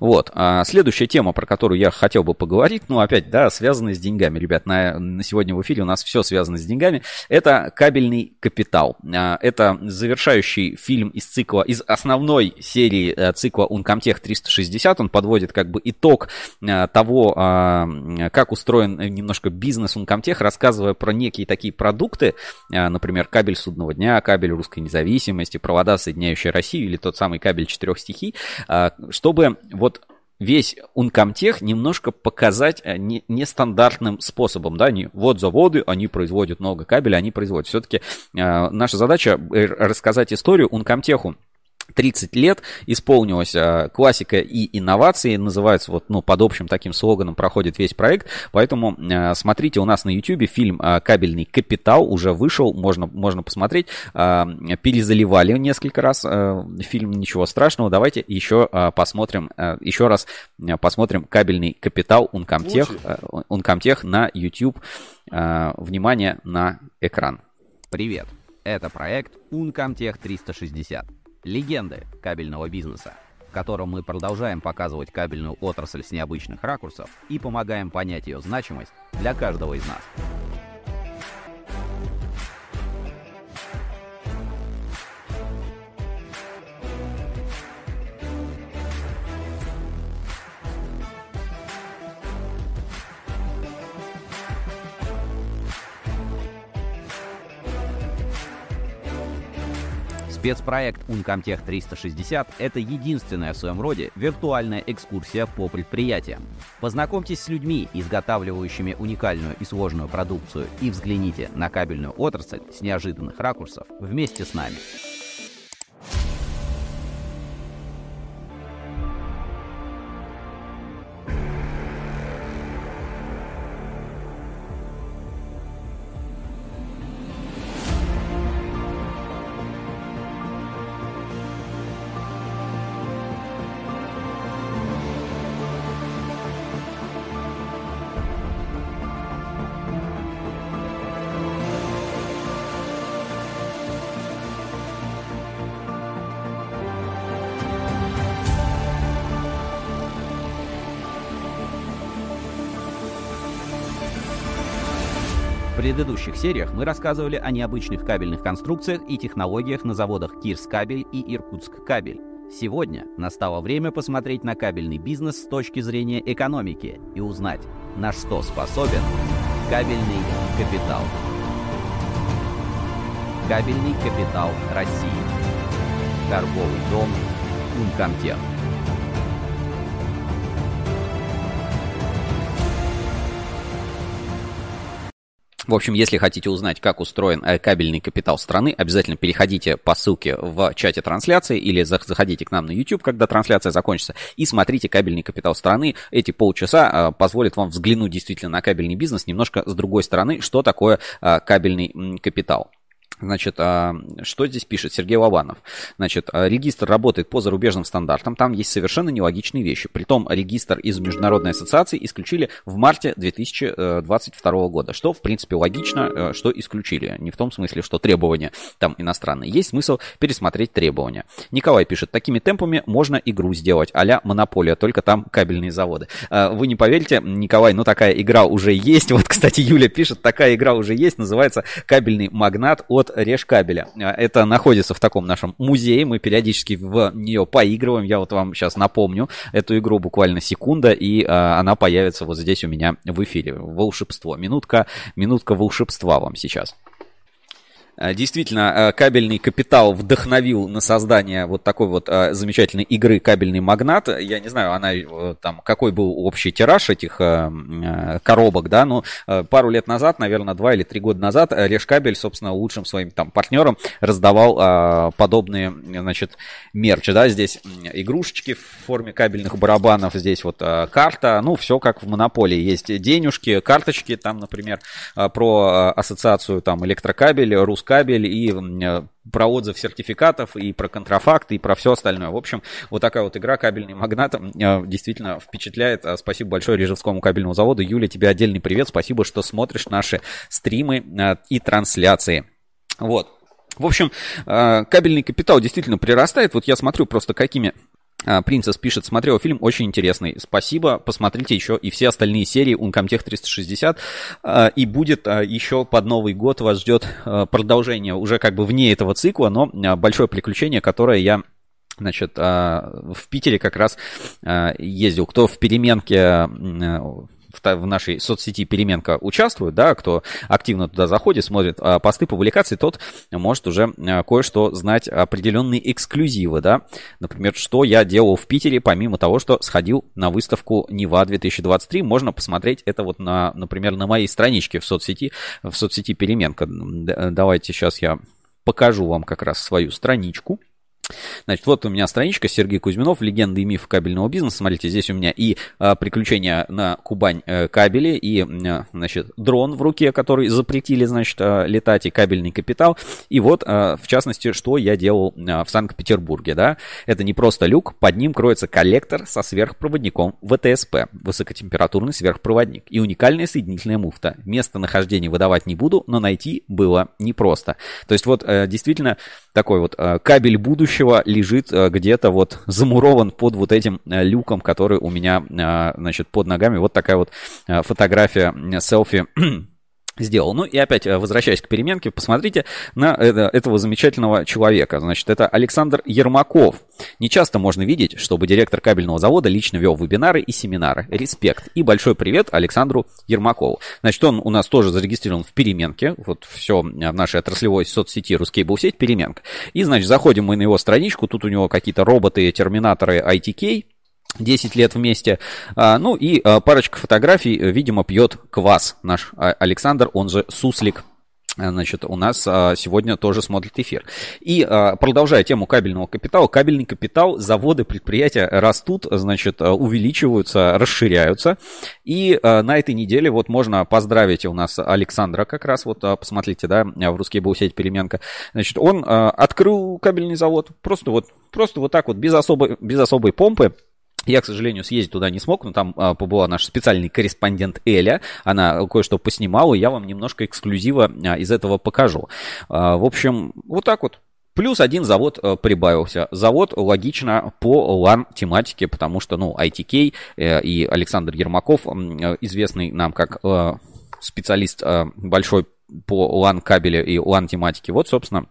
Вот. А следующая тема, про которую я хотел бы поговорить, ну, опять, да, связанная с деньгами. Ребят, на, на сегодня в эфире у нас все связано с деньгами. Это «Кабельный капитал». А, это завершающий фильм из цикла, из основной серии э, цикла Uncomtech 360. Он подводит как бы итог э, того, а, как устроен немножко бизнес Uncomtech, рассказывая про некие такие продукты, э, например, кабель судного дня, кабель русской независимости, провода, соединяющие Россию, или тот самый кабель четырех стихий, а, чтобы вот весь Uncomtech немножко показать э, нестандартным способом, да, не вот заводы, они производят много кабеля, они производят. Все-таки э, наша задача э, рассказать историю Uncomtech 30 лет исполнилась а, классика и инновации, называется вот, ну, под общим таким слоганом проходит весь проект, поэтому а, смотрите у нас на YouTube фильм а, «Кабельный капитал» уже вышел, можно, можно посмотреть, а, перезаливали несколько раз а, фильм, ничего страшного, давайте еще а, посмотрим, а, еще раз посмотрим «Кабельный капитал» Uncomtech, а, Uncomtech на YouTube, а, внимание на экран. Привет, это проект Uncomtech 360 легенды кабельного бизнеса, в котором мы продолжаем показывать кабельную отрасль с необычных ракурсов и помогаем понять ее значимость для каждого из нас. Спецпроект Uncomtech 360 – это единственная в своем роде виртуальная экскурсия по предприятиям. Познакомьтесь с людьми, изготавливающими уникальную и сложную продукцию, и взгляните на кабельную отрасль с неожиданных ракурсов вместе с нами. Предыдущих сериях мы рассказывали о необычных кабельных конструкциях и технологиях на заводах Кирс Кабель и Иркутск Кабель. Сегодня настало время посмотреть на кабельный бизнес с точки зрения экономики и узнать, на что способен кабельный капитал. Кабельный капитал России. Торговый дом Ункомтех. В общем, если хотите узнать, как устроен э, кабельный капитал страны, обязательно переходите по ссылке в чате трансляции или заходите к нам на YouTube, когда трансляция закончится, и смотрите кабельный капитал страны. Эти полчаса э, позволят вам взглянуть действительно на кабельный бизнес немножко с другой стороны, что такое э, кабельный капитал. Значит, а, что здесь пишет Сергей Лобанов? Значит, а, регистр работает по зарубежным стандартам, там есть совершенно нелогичные вещи. Притом регистр из Международной ассоциации исключили в марте 2022 года, что, в принципе, логично, э, что исключили. Не в том смысле, что требования там иностранные. Есть смысл пересмотреть требования. Николай пишет, такими темпами можно игру сделать, а монополия, только там кабельные заводы. А, вы не поверите, Николай, ну такая игра уже есть. Вот, кстати, Юля пишет, такая игра уже есть, называется «Кабельный магнат» от Решкабеля. А, это находится в таком нашем музее, мы периодически в нее поигрываем. Я вот вам сейчас напомню эту игру буквально секунда, и а, она появится вот здесь у меня в эфире. Волшебство. Минутка, минутка волшебства вам сейчас. Э, действительно, э, кабельный капитал вдохновил на создание вот такой вот э, замечательной игры «Кабельный магнат». Я не знаю, она там, какой был общий тираж этих коробок, да, но пару лет назад, наверное, два или три года назад Решкабель, собственно, лучшим своим там партнерам раздавал подобные, значит, мерчи, да, здесь игрушечки в форме кабельных барабанов, здесь вот карта, ну, все как в Монополии. Есть денежки, карточки, там, например, про ассоциацию там электрокабель, рус кабель и э, про отзыв сертификатов, и про контрафакт, и про все остальное. В общем, вот такая вот игра «Кабельный магнат» э, действительно впечатляет. Э, спасибо большое Рижевскому кабельному заводу. Юля, тебе отдельный привет. Спасибо, что смотришь наши стримы и трансляции. Вот. В общем, кабельный капитал действительно прирастает. Вот я смотрю просто какими Принцесс пишет, смотрел фильм, очень интересный. Спасибо, посмотрите еще и все остальные серии Uncomtech 360. И будет еще под Новый год вас ждет продолжение уже как бы вне этого цикла, но большое приключение, которое я Значит, в Питере как раз ездил. Кто в переменке в нашей соцсети Переменка участвует, да, кто активно туда заходит, смотрит а, посты, публикации, тот может уже а, кое-что знать определенные эксклюзивы, да. Например, что я делал в Питере, помимо того, что сходил на выставку Нева 2023, можно посмотреть это вот на, например, на моей страничке в соцсети, в соцсети Переменка. Давайте сейчас я покажу вам как раз свою страничку. Значит, вот у меня страничка Сергей Кузьминов, легенды и мифы кабельного бизнеса. Смотрите, здесь у меня и а, приключения на Кубань э, кабели, и, а, значит, дрон в руке, который запретили, значит, а, летать, и кабельный капитал. И вот, а, в частности, что я делал а, в Санкт-Петербурге, да. Это не просто люк, под ним кроется коллектор со сверхпроводником ВТСП, высокотемпературный сверхпроводник, и уникальная соединительная муфта. Место нахождения выдавать не буду, но найти было непросто. То есть вот, э, действительно, такой вот э, кабель будущего лежит э, где-то вот замурован под вот этим э, люком, который у меня, значит, под ногами. Вот такая вот фотография селфи сделал. Ну и опять, э, возвращаясь к переменке, посмотрите на это, этого замечательного человека. Значит, это Александр Ермаков. Не часто можно видеть, чтобы директор кабельного завода лично вел вебинары и семинары. Респект. И большой привет Александру Ермакову. Значит, он у нас тоже зарегистрирован в переменке. Вот все в нашей отраслевой соцсети Ruskable сеть переменка. И, значит, заходим мы на его страничку. Тут у него какие-то роботы, терминаторы ITK 10 лет вместе. А, ну и а, парочка фотографий, видимо, пьет квас наш а, Александр, он же Суслик. Значит, у нас сегодня тоже смотрит эфир. И продолжая тему кабельного капитала, кабельный капитал, заводы, предприятия растут, значит, увеличиваются, расширяются. И на этой неделе вот можно поздравить у нас Александра как раз, вот посмотрите, да, в русский был сеть переменка. Значит, он открыл кабельный завод, просто вот, просто вот так вот, без особой, без особой помпы. Я, к сожалению, съездить туда не смог, но там а, побыла наш специальный корреспондент Эля. Она кое-что поснимала, и я вам немножко эксклюзива а, из этого покажу. А, в общем, вот так вот. Плюс один завод а, прибавился. Завод логично по LAN-тематике, потому что, ну, ITK э, и Александр Ермаков, э, известный нам как э, специалист э, большой по LAN-кабелю и LAN-тематике, вот, собственно,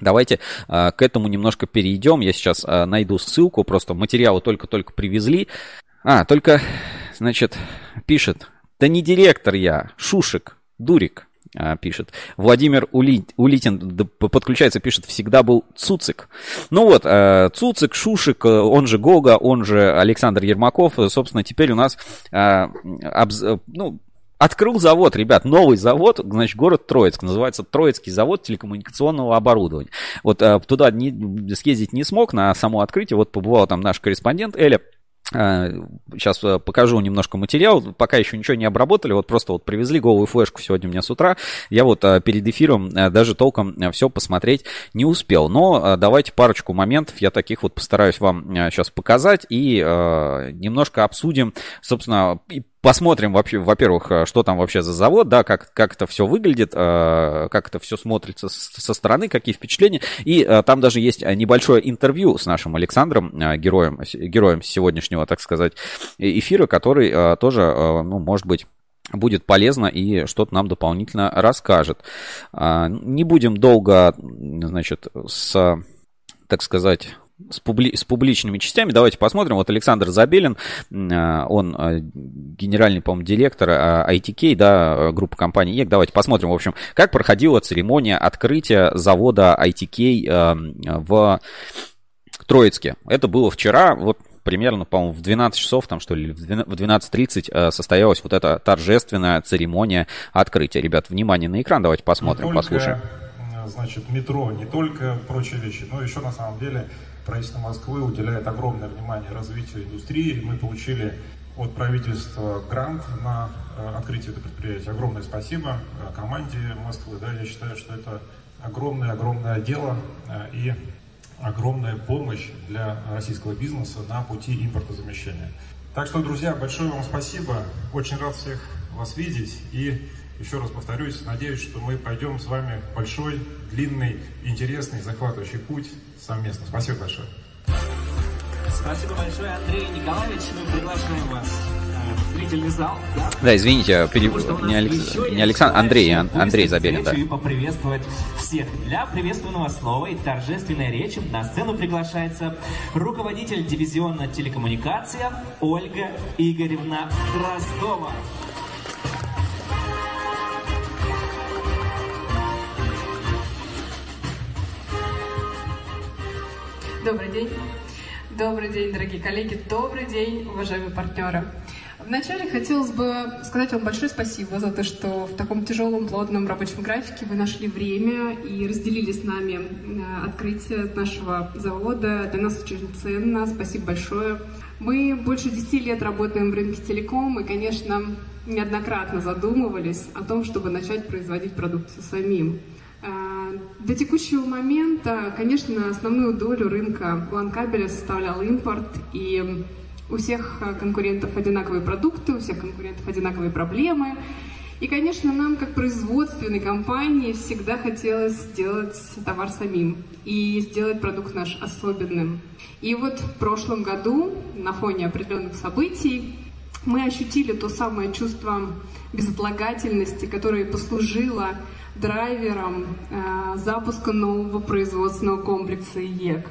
Давайте а, к этому немножко перейдем. Я сейчас а, найду ссылку, просто материалы только-только привезли. А, только, значит, пишет, да не директор я, Шушек, Дурик, а, пишет. Владимир Ули... Улитин подключается, пишет, всегда был Цуцик. Ну вот, Цуцик, Шушек, он же Гога, он же Александр Ермаков, собственно, теперь у нас, ну, Открыл завод, ребят, новый завод, значит, город Троицк, называется Троицкий завод телекоммуникационного оборудования. Вот э, туда не, съездить не смог на само открытие, вот побывал там наш корреспондент Эля, Сейчас э, покажу немножко материал. Пока еще ничего не обработали. Вот просто вот привезли голую флешку сегодня мне с утра. Я вот э, перед эфиром э, даже толком все посмотреть не успел. Но давайте парочку моментов я таких вот постараюсь вам сейчас показать и немножко обсудим, собственно, посмотрим вообще, во-первых, что там вообще за завод, да, как, как это все выглядит, как это все смотрится со стороны, какие впечатления. И там даже есть небольшое интервью с нашим Александром, героем, героем сегодняшнего так сказать, эфира, который э, тоже, э, ну, может быть, будет полезно и что-то нам дополнительно расскажет. А, не будем долго, значит, с, так сказать, с, публи, с публичными частями. Давайте посмотрим. Вот Александр Забелин, э, он генеральный, по-моему, директор ITK, да, группы компании ЕК. Давайте посмотрим, в общем, как проходила церемония открытия завода ITK в Троицке. Это было вчера. Вот примерно, по-моему, в 12 часов, там что ли, в 12.30 э, состоялась вот эта торжественная церемония открытия. Ребят, внимание на экран, давайте посмотрим, только, послушаем. Значит, метро не только прочие вещи, но еще на самом деле правительство Москвы уделяет огромное внимание развитию индустрии. Мы получили от правительства грант на э, открытие этого предприятия. Огромное спасибо э, команде Москвы. Да, я считаю, что это огромное-огромное дело. И огромная помощь для российского бизнеса на пути импортозамещения. Так что, друзья, большое вам спасибо. Очень рад всех вас видеть. И Еще раз повторюсь, надеюсь, что мы пойдем с вами большой, длинный, интересный, захватывающий путь совместно. Спасибо большое. Спасибо большое, Андрей Николаевич. Мы приглашаем вас в зрительный зал. Да, Да, извините, пере- не, Алекс- не Александр, Андрей, Ан- Андрей Забелин, да. И поприветствовать всех. Для приветственного слова и торжественной речи на сцену приглашается руководитель дивизиона телекоммуникация Ольга Игоревна Дроздова. Добрый день. Добрый день, дорогие коллеги. Добрый день, уважаемые партнеры. Вначале хотелось бы сказать вам большое спасибо за то, что в таком тяжелом, плотном рабочем графике вы нашли время и разделили с нами э, открытие нашего завода. Для нас очень ценно. Спасибо большое. Мы больше 10 лет работаем в рынке телеком и, конечно, неоднократно задумывались о том, чтобы начать производить продукцию самим. Э, До текущего момента, конечно, основную долю рынка ланкабеля составлял импорт, и у всех конкурентов одинаковые продукты, у всех конкурентов одинаковые проблемы. И, конечно, нам, как производственной компании, всегда хотелось сделать товар самим и сделать продукт наш особенным. И вот в прошлом году, на фоне определенных событий, мы ощутили то самое чувство безотлагательности, которое послужило драйвером э, запуска нового производственного комплекса IEK.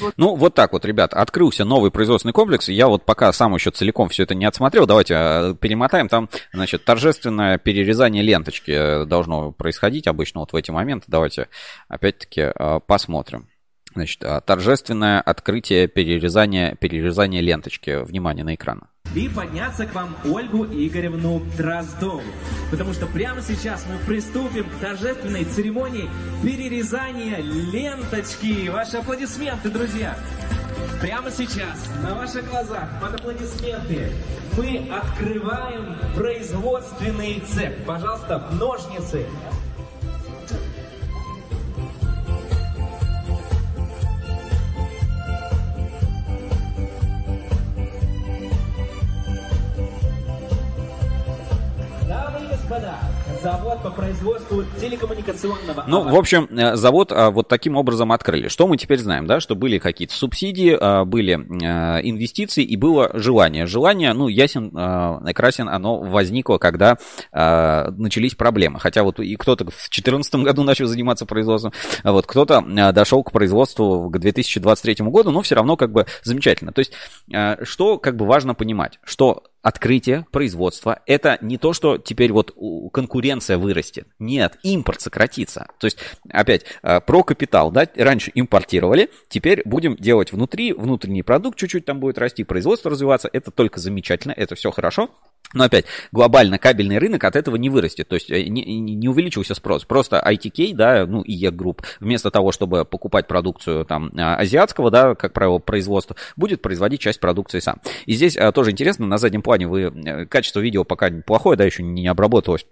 Вот Ну, вот так вот, ребят, открылся новый производственный комплекс. Я вот пока сам еще целиком все это не отсмотрел. Давайте э, перемотаем. Там, значит, торжественное перерезание ленточки э, должно происходить обычно вот в эти моменты. Давайте опять-таки э, посмотрим. Значит, э, торжественное открытие перерезания, перерезания ленточки. Внимание на экран. И подняться к вам Ольгу Игоревну Дроздову. Потому что прямо сейчас мы приступим к торжественной церемонии перерезания ленточки. Ваши аплодисменты, друзья. Прямо сейчас, на ваших глазах, под аплодисменты, мы открываем производственный цех. Пожалуйста, ножницы. Carlos Bala. Завод по производству телекоммуникационного Ну, в общем, э, завод а, вот таким образом открыли. Что мы теперь знаем, да? Что были какие-то субсидии, а, были а, инвестиции и было желание. Желание, ну, ясен, а, красен, оно возникло, когда начались проблемы. Хотя вот и кто-то в 2014 году начал заниматься производством, а вот кто-то дошел к производству к 2023 году, но все равно как бы замечательно. То есть, что как бы важно понимать, что открытие производства это не то, что теперь вот у- конкуренция вырастет. Нет, импорт сократится. То есть, опять, э, про капитал, да, раньше импортировали, теперь будем делать внутри, внутренний продукт чуть-чуть там будет расти, производство развиваться, это только замечательно, это все хорошо. Но опять, глобально кабельный рынок от этого не вырастет, то есть э, не, не- увеличился спрос. Просто ITK, да, ну и E-Group, вместо того, чтобы покупать продукцию там а, азиатского, да, как правило, производства, будет производить часть продукции сам. И здесь а, тоже интересно, на заднем плане вы, э, качество видео пока плохое, да, еще не обработалось.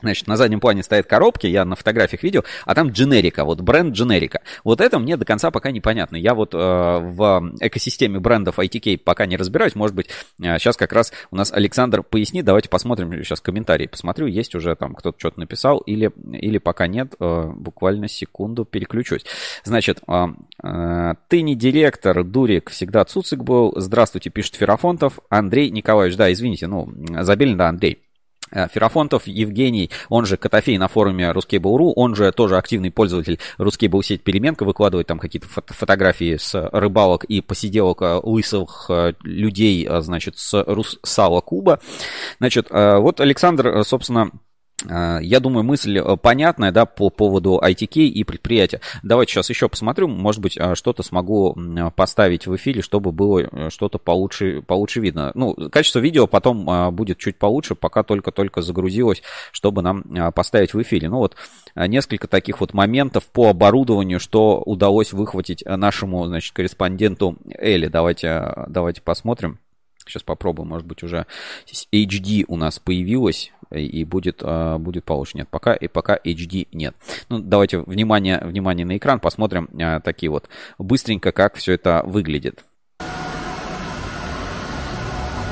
Значит, на заднем плане стоят коробки, я на фотографиях видел, а там дженерика, вот бренд дженерика. Вот это мне до конца пока непонятно. Я вот э, в экосистеме брендов ITK пока не разбираюсь. Может быть, э, сейчас как раз у нас Александр пояснит. Давайте посмотрим, сейчас комментарии посмотрю, есть уже там кто-то что-то написал или, или пока нет. Э, буквально секунду переключусь. Значит, э, э, ты не директор, Дурик, всегда Цуцик был. Здравствуйте, пишет Ферафонтов. Андрей Николаевич, да, извините, ну, Забелин, да, Андрей. Э, Ферафонтов Евгений, он же Котофей на форуме Ruskable.ru, он же тоже активный пользователь Ruskable сеть Переменка, выкладывает там какие-то фото- фотографии с рыбалок и посиделок э, лысых э, людей, значит, с Руссала Куба. Значит, вот Александр, собственно, я думаю, мысль э, понятная, да, по поводу ITK и предприятия. Давайте сейчас еще посмотрю, может быть, э, что-то смогу поставить в эфире, чтобы было э, что-то получше, получше видно. Ну, качество видео потом э, будет чуть получше, пока только-только загрузилось, чтобы нам э, поставить в эфире. Ну вот, э, несколько таких вот моментов по оборудованию, что удалось выхватить э, нашему, значит, корреспонденту Эли. Давайте, э, давайте посмотрим. Сейчас попробуем, может быть, уже HD у нас появилось и- и будет, а, будет получше. Нет, пока, и пока HD нет. Ну, давайте внимание, внимание на экран, посмотрим а, такие вот быстренько, как все это выглядит.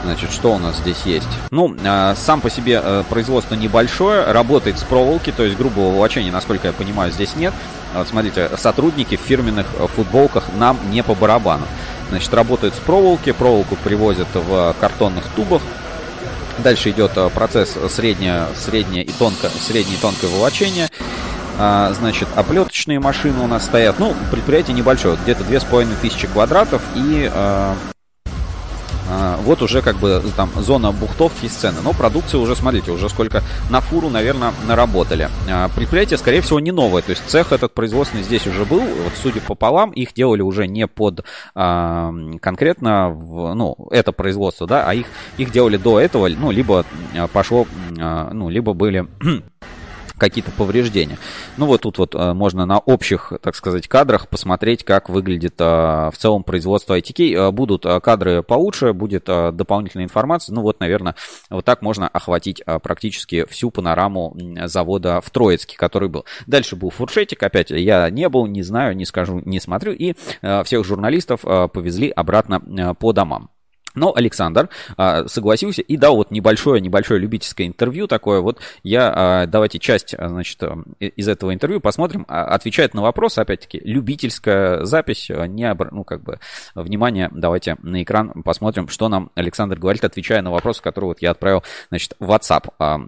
Значит, что у нас здесь есть? Ну, э, сам по себе э, производство небольшое, работает с проволоки, то есть грубого волочения, насколько я понимаю, здесь нет. Вот смотрите, сотрудники в фирменных э, футболках нам не по барабану. Значит, работают с проволоки, проволоку привозят в картонных тубах. Дальше идет э, процесс среднее, среднее и тонко, среднее и тонкое волочение. А, значит, оплеточные машины у нас стоят. Ну, предприятие небольшое, где-то 2500 квадратов. И а, вот уже как бы там зона бухтовки и сцены. Но продукция уже, смотрите, уже сколько на фуру, наверное, наработали. А, предприятие, скорее всего, не новое. То есть цех этот производственный здесь уже был. Вот судя по полам, их делали уже не под а, конкретно, в, ну, это производство, да, а их, их делали до этого, ну, либо пошло, ну, либо были какие-то повреждения. Ну вот тут вот э, можно на общих, так сказать, кадрах посмотреть, как выглядит э, в целом производство ITK. Э, будут кадры получше, будет дополнительная информация. Ну вот, наверное, вот так можно охватить практически всю панораму завода в Троицке, который был. Дальше был фуршетик, опять я не был, не знаю, не скажу, не смотрю. И всех журналистов повезли обратно по домам. Но Александр а, согласился и дал вот небольшое, небольшое любительское интервью такое. Вот я, а, давайте часть, а, значит, из этого интервью посмотрим. А, отвечает на вопрос, опять-таки, любительская запись, а, не, ну, как бы, внимание, давайте на экран посмотрим, что нам Александр говорит, отвечая на вопрос, который вот я отправил, значит, в WhatsApp, а,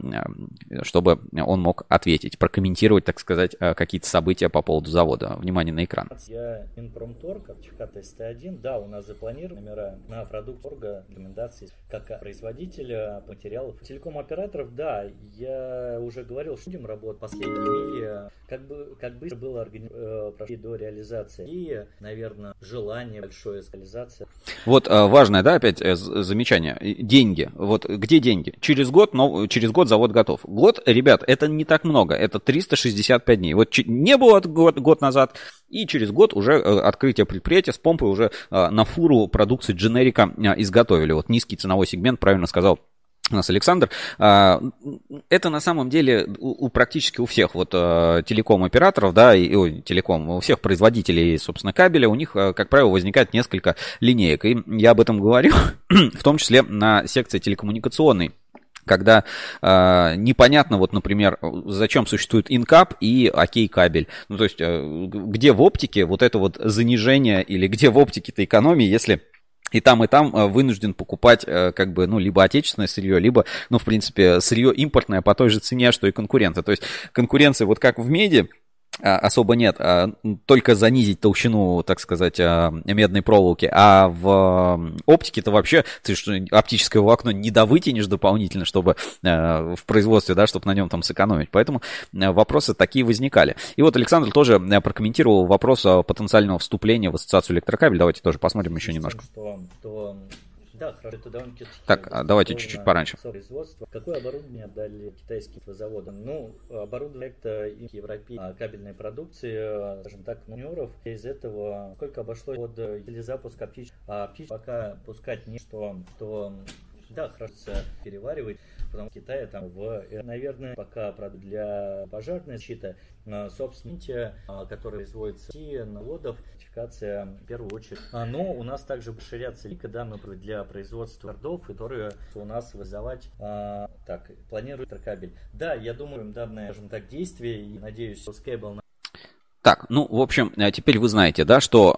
чтобы он мог ответить, прокомментировать, так сказать, какие-то события по поводу завода. Внимание на экран. Я Минпромторг, ЧК-301, да, у нас запланированы номера на продукт Орга, рекомендаций как производителя материалов. Телеком-операторов, да, я уже говорил, что будем работать последние мили, как, бы, как быстро было органи... э, до реализации. И, наверное, желание большое реализации. Вот э, важное, да, опять э, замечание. Деньги. Вот где деньги? Через год, но, через год завод готов. Год, ребят, это не так много. Это 365 дней. Вот не было год, год назад, и через год уже э, открытие предприятия с помпой уже э, на фуру продукции дженерика э, изготовили. Вот низкий ценовой сегмент, правильно сказал у нас Александр. А, это на самом деле у, у практически у всех вот телеком-операторов, да, и ой, телеком, у всех производителей, собственно, кабеля, у них, как правило, возникает несколько линеек. И я об этом говорил, в том числе на секции телекоммуникационной когда э, непонятно, вот, например, зачем существует инкап и окей кабель. Ну, то есть, э, где в оптике вот это вот занижение или где в оптике-то экономии, если и там, и там э, вынужден покупать э, как бы, ну, либо отечественное сырье, либо, ну, в принципе, сырье импортное по той же цене, что и конкуренты. То есть конкуренция вот как в меди, особо нет, а, только занизить толщину, так сказать, а, медной проволоки, а в оптике-то вообще ты что, оптическое волокно не довытянешь дополнительно, чтобы в производстве, да, чтобы на нем там сэкономить. Поэтому вопросы такие возникали. И вот Александр тоже прокомментировал вопрос потенциального вступления в ассоциацию электрокабель. Давайте тоже посмотрим еще немножко. Что, что да, это довольно Так, а давайте чуть-чуть пораньше. Производство. Какое оборудование отдали китайским заводам? Ну, оборудование это европейской а, кабельной продукции, скажем так, маневров. Из этого сколько обошлось под или запуск оптического, а оптического пока пускать не что, что да, хорошо переваривать потому что Китае там в, наверное, пока для пожарной защиты, собственно, который производится и наводов, сертификация в первую очередь. А, но у нас также расширяться лика, да, мы для производства городов, которые у нас вызывать, а, так, планирует кабель. Да, я думаю, данное, скажем так, действие, и надеюсь, что Scable так, ну, в общем, а теперь вы знаете, да, что,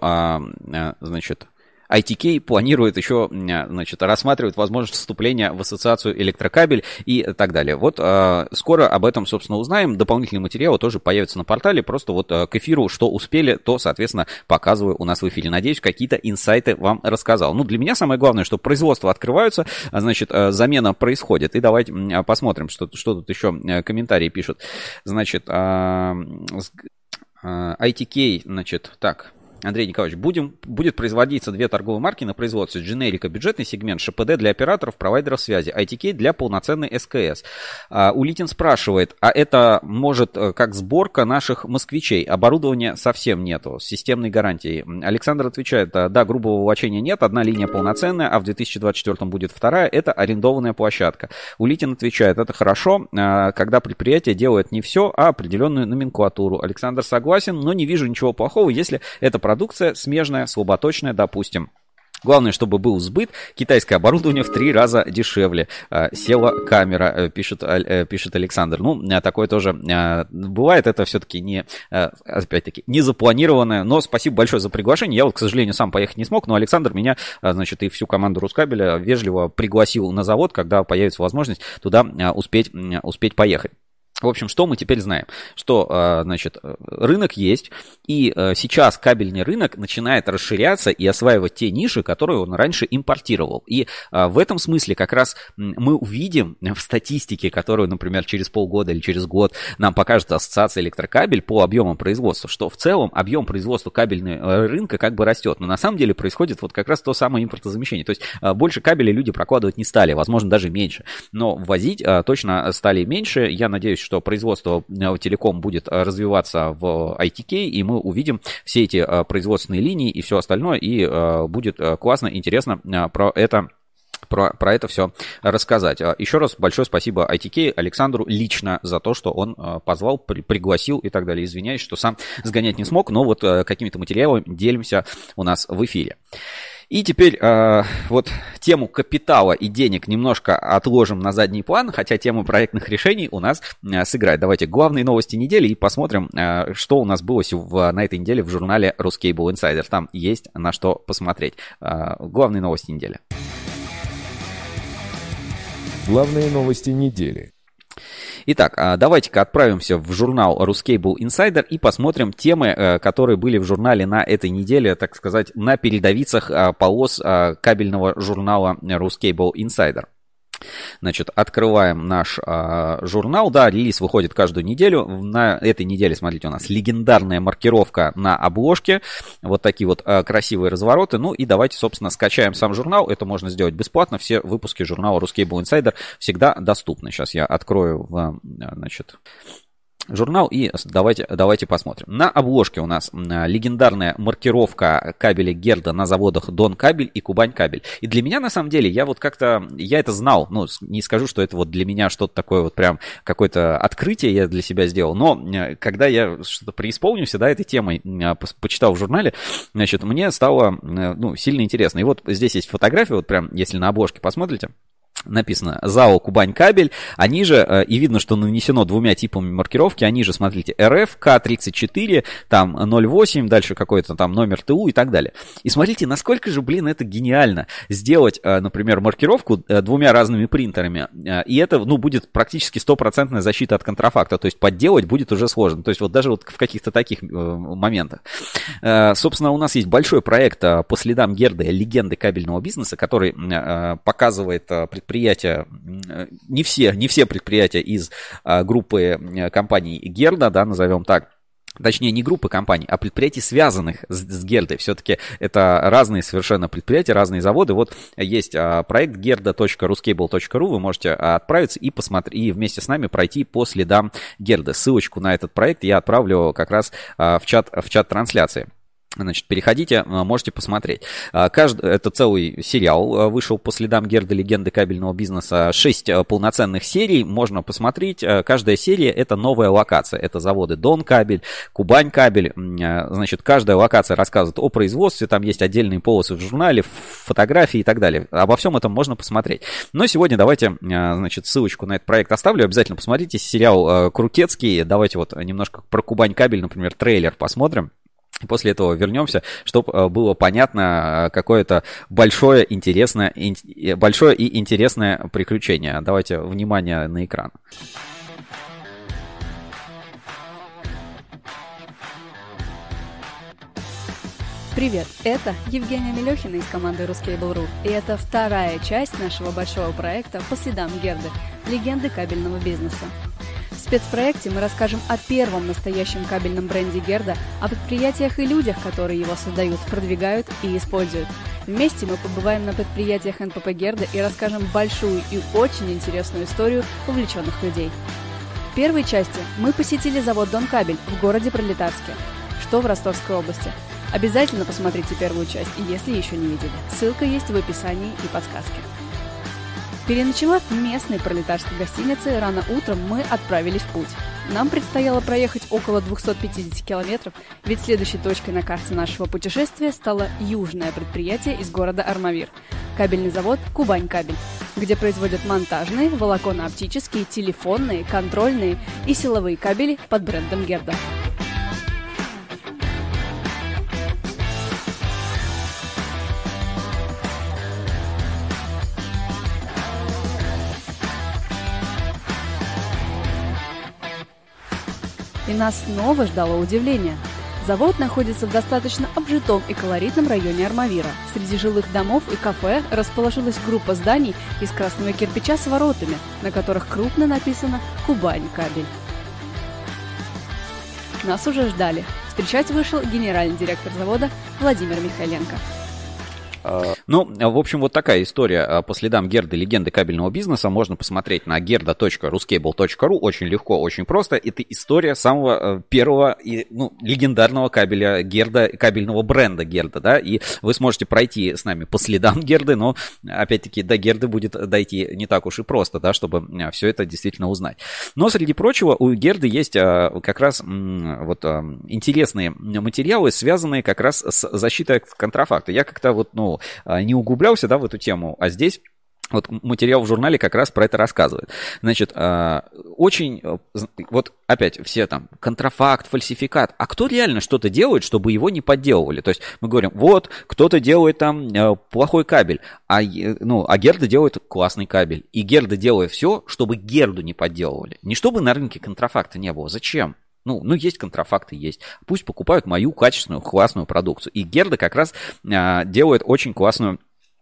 значит, ITK планирует еще, значит, рассматривает возможность вступления в ассоциацию электрокабель и так далее. Вот э, скоро об этом, собственно, узнаем. Дополнительные материалы тоже появятся на портале. Просто вот э, к эфиру, что успели, то, соответственно, показываю у нас в эфире. Надеюсь, какие-то инсайты вам рассказал. Ну, для меня самое главное, что производства открываются, значит, замена происходит. И давайте посмотрим, что, что тут еще комментарии пишут. Значит, ITK, значит, так, Андрей Николаевич, будем, будет производиться две торговые марки на производстве. Дженерика бюджетный сегмент, ШПД для операторов, провайдеров связи, ITK для полноценной СКС. А, Улитин спрашивает, а это может э, как сборка наших москвичей? Оборудования совсем нету, системной гарантии. Александр отвечает, «А, да, грубого волочения нет, одна линия полноценная, а в 2024 будет вторая, это арендованная площадка. Улитин отвечает, это хорошо, а, когда предприятие делает не все, а определенную номенклатуру. Александр согласен, но не вижу ничего плохого, если это продукция смежная, слаботочная, допустим. Главное, чтобы был сбыт. Китайское оборудование в три раза дешевле. А, села камера, э, пишет, э, пишет Александр. Ну, э, такое тоже бывает. Это все-таки не, опять-таки, не запланированное. Но спасибо большое за приглашение. Я вот, к сожалению, сам поехать не смог, но Александр меня, значит, и всю команду Рускабеля вежливо пригласил на завод, когда появится возможность туда успеть, успеть поехать. В общем, что мы теперь знаем? Что, а, значит, рынок есть, и а, сейчас кабельный рынок начинает расширяться и осваивать те ниши, которые он раньше импортировал. И а, в этом смысле как раз мы увидим в статистике, которую, например, через полгода или через год нам покажет ассоциация электрокабель по объемам производства, что в целом объем производства кабельного рынка как бы растет. Но на самом деле происходит вот как раз то самое импортозамещение. То есть больше кабелей люди прокладывать не стали, возможно, даже меньше. Но возить точно стали меньше. Я надеюсь, что производство э, телеком будет э, развиваться в ITK, и мы увидим все эти э, производственные линии и все остальное, и будет классно, интересно про это про, про это все рассказать. Еще раз большое спасибо ITK Александру лично за то, что он позвал, при, пригласил и так далее. Извиняюсь, что сам сгонять не смог, но вот какими-то материалами делимся у нас в эфире. И теперь э, вот тему капитала и денег немножко отложим на задний план, хотя тема проектных решений у нас э, сыграет. Давайте главные новости недели и посмотрим, э, что у нас было в, на этой неделе в журнале Ruscable Insider. Там есть на что посмотреть. Э, главные новости недели. Главные новости недели. Итак, а, давайте-ка отправимся в журнал Ruscable Insider и посмотрим темы, э, которые были в журнале на этой неделе, так сказать, на передовицах а, полос а, кабельного журнала Ruscable Insider. Значит, открываем наш а, журнал. Да, релиз выходит каждую неделю. На этой неделе, смотрите, у нас легендарная маркировка на обложке. Вот такие вот а, красивые развороты. Ну и давайте, собственно, скачаем сам журнал. Это можно сделать бесплатно. Все выпуски журнала Русский Insider всегда доступны. Сейчас я открою, в, значит, журнал и давайте, давайте посмотрим. На обложке у нас легендарная маркировка кабеля Герда на заводах Дон Кабель и Кубань Кабель. И для меня, на самом деле, я вот как-то, я это знал, ну, не скажу, что это вот для меня что-то такое вот прям какое-то открытие я для себя сделал, но когда я что-то преисполнился, да, этой темой, почитал в журнале, значит, мне стало, ну, сильно интересно. И вот здесь есть фотография, вот прям, если на обложке посмотрите, написано ЗАО Кубань кабель, они же, э, и видно, что нанесено двумя типами маркировки, они же, смотрите, РФ, К34, там 08, дальше какой-то там номер ТУ и так далее. И смотрите, насколько же, блин, это гениально сделать, э, например, маркировку э, двумя разными принтерами, и это, ну, будет практически стопроцентная защита от контрафакта, то есть подделать будет уже сложно, то есть вот даже вот в каких-то таких моментах. Собственно, у нас есть большой проект по следам Герда, легенды кабельного бизнеса, который показывает предприятия предприятия, не все, не все предприятия из а, группы компаний Герда, да, назовем так, Точнее, не группы компаний, а предприятий, связанных с, с Гердой. Все-таки это разные совершенно предприятия, разные заводы. Вот есть а, проект gerda.ruscable.ru, вы можете отправиться и посмотреть, и вместе с нами пройти по следам Герды. Ссылочку на этот проект я отправлю как раз а, в чат, в чат трансляции. Значит, переходите, а, можете посмотреть. А, каждый, это целый сериал а, вышел по следам Герда легенды кабельного бизнеса. Шесть полноценных серий можно посмотреть. Каждая серия это новая локация. Это заводы Дон кабель, Кубань кабель. Значит, каждая локация рассказывает о производстве. Там есть отдельные полосы в журнале, фотографии и так далее. Обо всем этом можно посмотреть. Но сегодня давайте, значит, ссылочку на этот проект оставлю. Обязательно посмотрите сериал Крутецкий. Давайте вот немножко про Кубань кабель, например, трейлер посмотрим. После этого вернемся, чтобы э, было понятно э, какое-то большое, интересное, э, большое и интересное приключение. Давайте внимание на экран. Привет, это Евгения Мелехина из команды Ruscable.ru, и это вторая часть нашего большого проекта по следам Герды, легенды кабельного бизнеса. В спецпроекте мы расскажем о первом настоящем кабельном бренде Герда, о предприятиях и людях, которые его создают, продвигают и используют. Вместе мы побываем на предприятиях НПП Герда и расскажем большую и очень интересную историю увлеченных людей. В первой части мы посетили завод Дон Кабель в городе Пролетарске, что в Ростовской области. Обязательно посмотрите первую часть, если еще не видели. Ссылка есть в описании и подсказке. Переночевав в местной пролетарской гостинице, рано утром мы отправились в путь. Нам предстояло проехать около 250 километров, ведь следующей точкой на карте нашего путешествия стало южное предприятие из города Армавир – кабельный завод «Кубань Кабель», где производят монтажные, волоконно-оптические, телефонные, контрольные и силовые кабели под брендом Герда. И нас снова ждало удивление. Завод находится в достаточно обжитом и колоритном районе Армавира. Среди жилых домов и кафе расположилась группа зданий из красного кирпича с воротами, на которых крупно написано «Кубань кабель». Нас уже ждали. Встречать вышел генеральный директор завода Владимир Михайленко. Ну, в общем, вот такая история а, по следам Герды, легенды кабельного бизнеса. Можно посмотреть на gerda.ruscable.ru. Очень легко, очень просто. Это история самого э, первого и, ну, легендарного кабеля Герда, кабельного бренда Герда, да, и вы сможете пройти с нами по следам Герды, но, опять-таки, до Герды будет дойти не так уж и просто, да, чтобы э, все это действительно узнать. Но, среди прочего, у Герды есть а, как раз вот а, интересные материалы, связанные как раз с защитой контрафакта. Я как-то вот, ну, а, не углублялся, да, в эту тему, а здесь вот материал в журнале как раз про это рассказывает. Значит, а, очень, э, вот опять все там, контрафакт, фальсификат. А кто реально что-то делает, чтобы его не подделывали? То есть мы говорим, вот, кто-то делает там э, плохой кабель, а, ну, а Герда делает классный кабель. И Герда делает все, чтобы Герду не подделывали. Не чтобы на рынке контрафакта не было. Зачем? Ну, ну, есть контрафакты, есть. Пусть покупают мою качественную, классную продукцию. И Герда как раз а, делает очень классную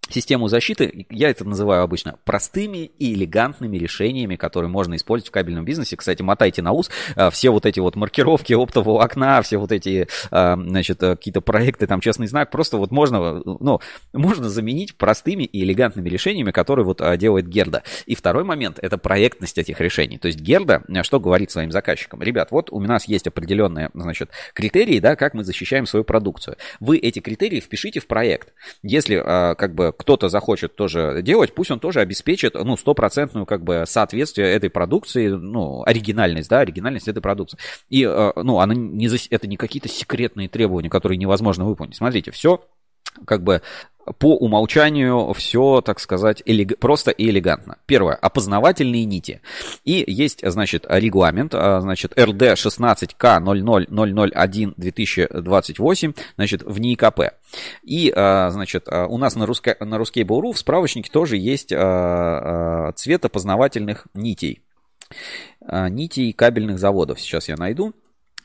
систему защиты, я это называю обычно простыми и элегантными решениями, которые можно использовать в кабельном бизнесе. Кстати, мотайте на ус а, все вот эти вот маркировки оптового окна, все вот эти, а, значит, э, какие-то проекты, там, честный знак, просто вот можно, ну, можно заменить простыми и элегантными решениями, которые вот делает Герда. И второй момент – это проектность этих решений. То есть Герда что говорит своим заказчикам? Ребят, вот у нас есть определенные, значит, критерии, да, как мы защищаем свою продукцию. Вы эти критерии впишите в проект. Если, как бы, кто-то захочет тоже делать, пусть он тоже обеспечит, ну, стопроцентную, как бы, соответствие этой продукции, ну, оригинальность, да, оригинальность этой продукции. И, э, ну, она не, это не какие-то секретные требования, которые невозможно выполнить. Смотрите, все как бы по умолчанию все, так сказать, элег... просто и элегантно. Первое, опознавательные нити. И есть, значит, регламент, а, значит, РД 16К 00001-2028, значит, в НИИКП. И, а, значит, а, у нас на, русско... на Ruskable.ru в справочнике тоже есть цвет опознавательных нитей. Нитей кабельных заводов. Сейчас я найду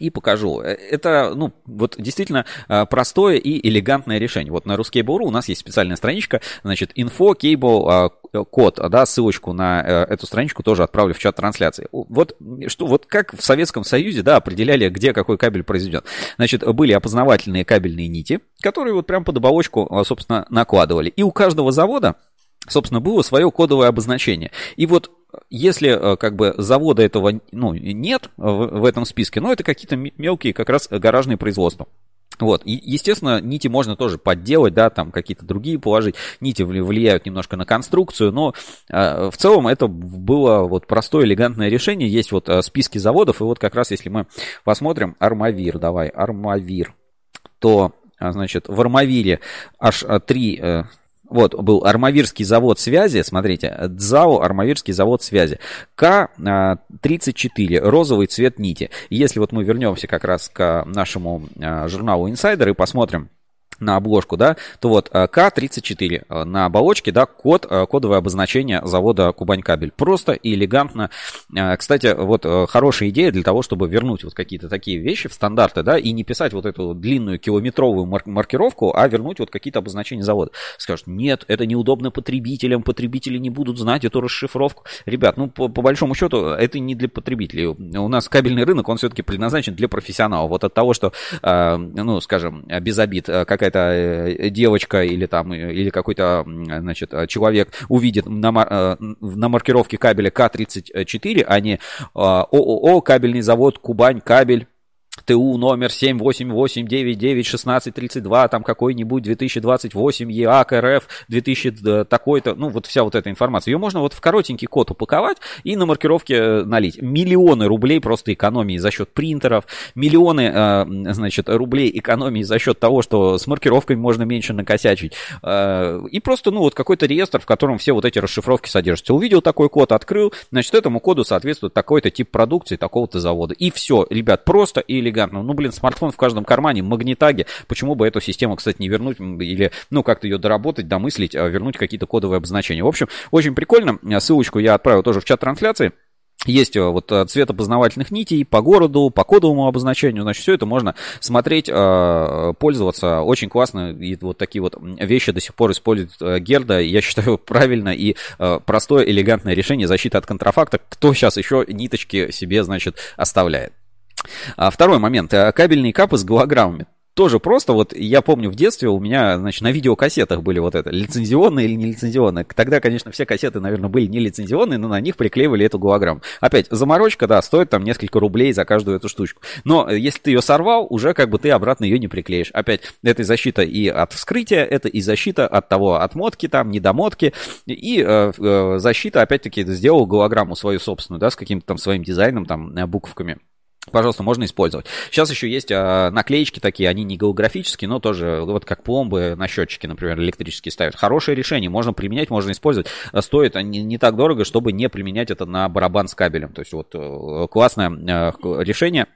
и покажу. Э, это, ну, вот действительно э, простое и элегантное решение. Вот на Ruskable.ru у нас есть специальная страничка, значит, info, cable, э, код, да, ссылочку на эту страничку тоже отправлю в чат трансляции. Вот, что, вот как в Советском Союзе, да, определяли, где какой кабель произведен. Значит, были опознавательные кабельные нити, которые вот прям под оболочку, собственно, накладывали. И у каждого завода собственно, было свое кодовое обозначение. И вот если э, как бы завода этого ну, нет в, в этом списке, но это какие-то мелкие как раз гаражные производства. Вот, и, естественно, нити можно тоже подделать, да, там какие-то другие положить. Нити влияют немножко на конструкцию, но э, в целом это было вот простое, элегантное решение. Есть вот э, списки заводов, и вот как раз если мы посмотрим, Армавир, давай, Армавир, то, а, значит, в Армавире аж э, три э, вот, был Армавирский завод связи, смотрите, ДЗАО Армавирский завод связи. К-34, розовый цвет нити. Если вот мы вернемся как раз к нашему а, журналу Insider и посмотрим, на обложку, да, то вот э, К-34 э, на оболочке, да, код, э, кодовое обозначение завода Кубань Кабель. Просто и элегантно. Кстати, вот хорошая идея для того, чтобы вернуть вот какие-то такие вещи в стандарты, да, и не писать вот эту длинную километровую маркировку, а вернуть вот какие-то обозначения завода. Скажут, нет, это неудобно потребителям, потребители не будут знать эту расшифровку. Ребят, ну, по, по большому счету, это не для потребителей. У нас кабельный рынок, он все-таки предназначен для профессионалов. Вот от того, что, ну, скажем, без обид, какая какая-то э, девочка или там, э, или какой-то, значит, человек увидит на, э, на маркировке кабеля К-34, а не ООО «Кабельный завод Кубань Кабель», ТУ номер 788991632, там какой-нибудь 2028 ЕАК РФ 2000 такой-то, ну вот вся вот эта информация. Ее можно вот в коротенький код упаковать и на маркировке э, налить. Миллионы рублей просто экономии за счет принтеров, миллионы, э, значит, рублей экономии за счет того, что с маркировкой можно меньше накосячить. Э, и просто, ну вот какой-то реестр, в котором все вот эти расшифровки содержатся. Увидел такой код, открыл, значит, этому коду соответствует такой-то тип продукции такого-то завода. И все, ребят, просто и элегантно. Ну, блин, смартфон в каждом кармане, магнитаги. Почему бы эту систему, кстати, не вернуть или, ну, как-то ее доработать, домыслить, а вернуть какие-то кодовые обозначения. В общем, очень прикольно. Ссылочку я отправил тоже в чат трансляции. Есть э, вот э, цвет опознавательных нитей по городу, по кодовому обозначению, значит, все это можно смотреть, э, пользоваться. Очень классно, и вот такие вот вещи до сих пор использует Герда. Я считаю, правильно и простое, элегантное решение защиты от контрафакта. Кто сейчас еще ниточки себе, значит, оставляет? А второй момент. Кабельные капы с голограммами тоже просто, вот я помню в детстве у меня, значит, на видеокассетах были вот это, лицензионные или не лицензионные. Тогда, конечно, все кассеты, наверное, были не лицензионные, но на них приклеивали эту голограмму. Опять, заморочка, да, стоит там несколько рублей за каждую эту штучку. Но э, если ты ее сорвал, уже как бы ты обратно ее не приклеишь. Опять, это защита и от вскрытия, это и защита от того, отмотки там, недомотки, и э, э, защита, опять-таки, сделал голограмму свою собственную, да, с каким-то там своим дизайном, там, э, буковками. Пожалуйста, можно использовать. Сейчас еще есть а, наклеечки такие, они не голографические, но тоже вот как пломбы на счетчики, например, электрические ставят. Хорошее решение, можно применять, можно использовать. А стоит не, не так дорого, чтобы не применять это на барабан с кабелем. То есть вот э, классное э, решение.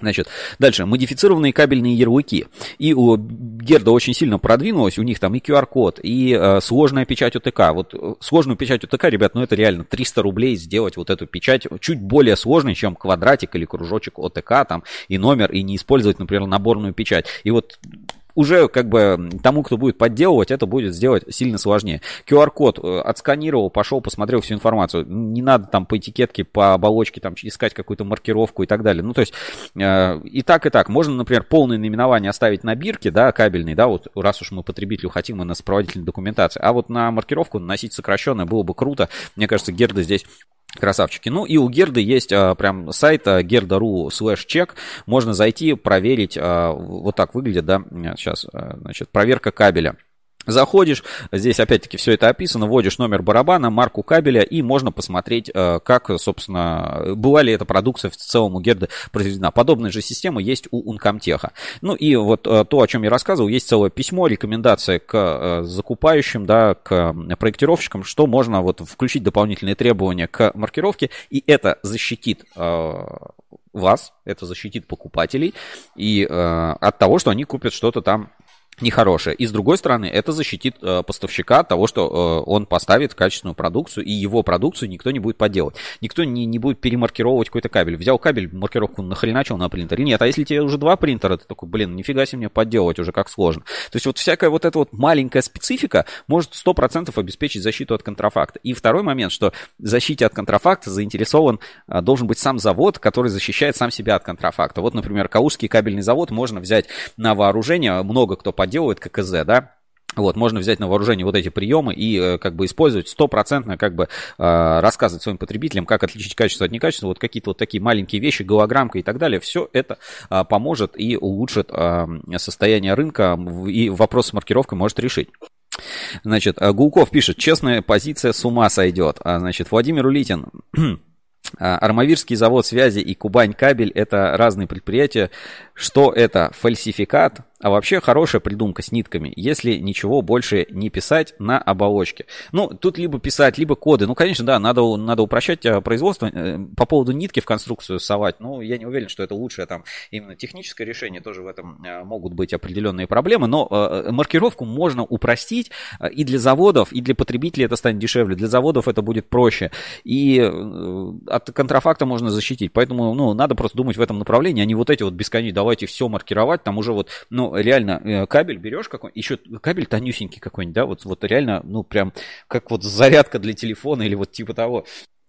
Значит, дальше, модифицированные кабельные ярлыки. И у Герда очень сильно продвинулась, у них там и QR-код, и э, сложная печать ОТК. Вот э, сложную печать ОТК, ребят, ну это реально 300 рублей сделать вот эту печать, чуть более сложной, чем квадратик или кружочек ОТК там, и номер, и не использовать, например, наборную печать. И вот уже как бы тому, кто будет подделывать, это будет сделать сильно сложнее. QR-код э, отсканировал, пошел, посмотрел всю информацию. Не надо там по этикетке, по оболочке там искать какую-то маркировку и так далее. Ну, то есть э, и так, и так. Можно, например, полное наименование оставить на бирке, да, кабельный, да, вот раз уж мы потребителю хотим и на сопроводительной документации. А вот на маркировку наносить сокращенное было бы круто. Мне кажется, Герда здесь Красавчики. Ну и у Герды есть а, прям сайт gerda.ru slash check. Можно зайти, проверить. А, вот так выглядит, да, сейчас, а, значит, проверка кабеля. Заходишь, здесь опять-таки все это описано, вводишь номер барабана, марку кабеля, и можно посмотреть, э, как, собственно, была ли эта продукция в целом у Герды произведена. Подобная же система есть у Ункомтеха. Ну и вот э, то, о чем я рассказывал, есть целое письмо, рекомендация к э, закупающим, да, к проектировщикам, что можно вот включить дополнительные требования к маркировке, и это защитит вас, это защитит покупателей и э, от того, что они купят что-то там нехорошее. И с другой стороны, это защитит э, поставщика от того, что э, он поставит качественную продукцию, и его продукцию никто не будет подделывать. Никто не, не будет перемаркировывать какой-то кабель. Взял кабель, маркировку нахреначил на принтере. Нет, а если тебе уже два принтера, ты такой, блин, нифига себе мне подделывать уже как сложно. То есть вот всякая вот эта вот маленькая специфика может 100% обеспечить защиту от контрафакта. И второй момент, что защите от контрафакта заинтересован э, должен быть сам завод, который защищает сам себя от контрафакта. Вот, например, Каузский кабельный завод можно взять на вооружение, много кто подделывает ККЗ, да, вот, можно взять на вооружение вот эти приемы и э, как бы использовать стопроцентно, как бы э, рассказывать своим потребителям, как отличить качество от некачества. Вот какие-то вот такие маленькие вещи, голограммка и так далее. Все это э, поможет и улучшит состояние рынка и вопрос с маркировкой может решить. Значит, Гулков пишет, честная позиция с ума сойдет. А, значит, Владимир Улитин. Армавирский завод связи и Кубань кабель это разные предприятия. Что это? Фальсификат? А вообще хорошая придумка с нитками, если ничего больше не писать на оболочке. Ну, тут либо писать, либо коды. Ну, конечно, да, надо, надо упрощать э, производство. Э, по поводу нитки в конструкцию совать, ну, я не уверен, что это лучшее там именно техническое решение. Тоже в этом э, могут быть определенные проблемы. Но маркировку можно упростить и для заводов, и для потребителей это станет дешевле. Для заводов это будет проще. И от контрафакта можно защитить. Поэтому, ну, надо просто думать в этом направлении, а не вот эти вот бесконечные, давайте все маркировать, там уже вот, ну, реально э, кабель берешь какой еще кабель тонюсенький какой-нибудь, да, вот, вот реально, ну, прям как вот зарядка для телефона или вот типа того.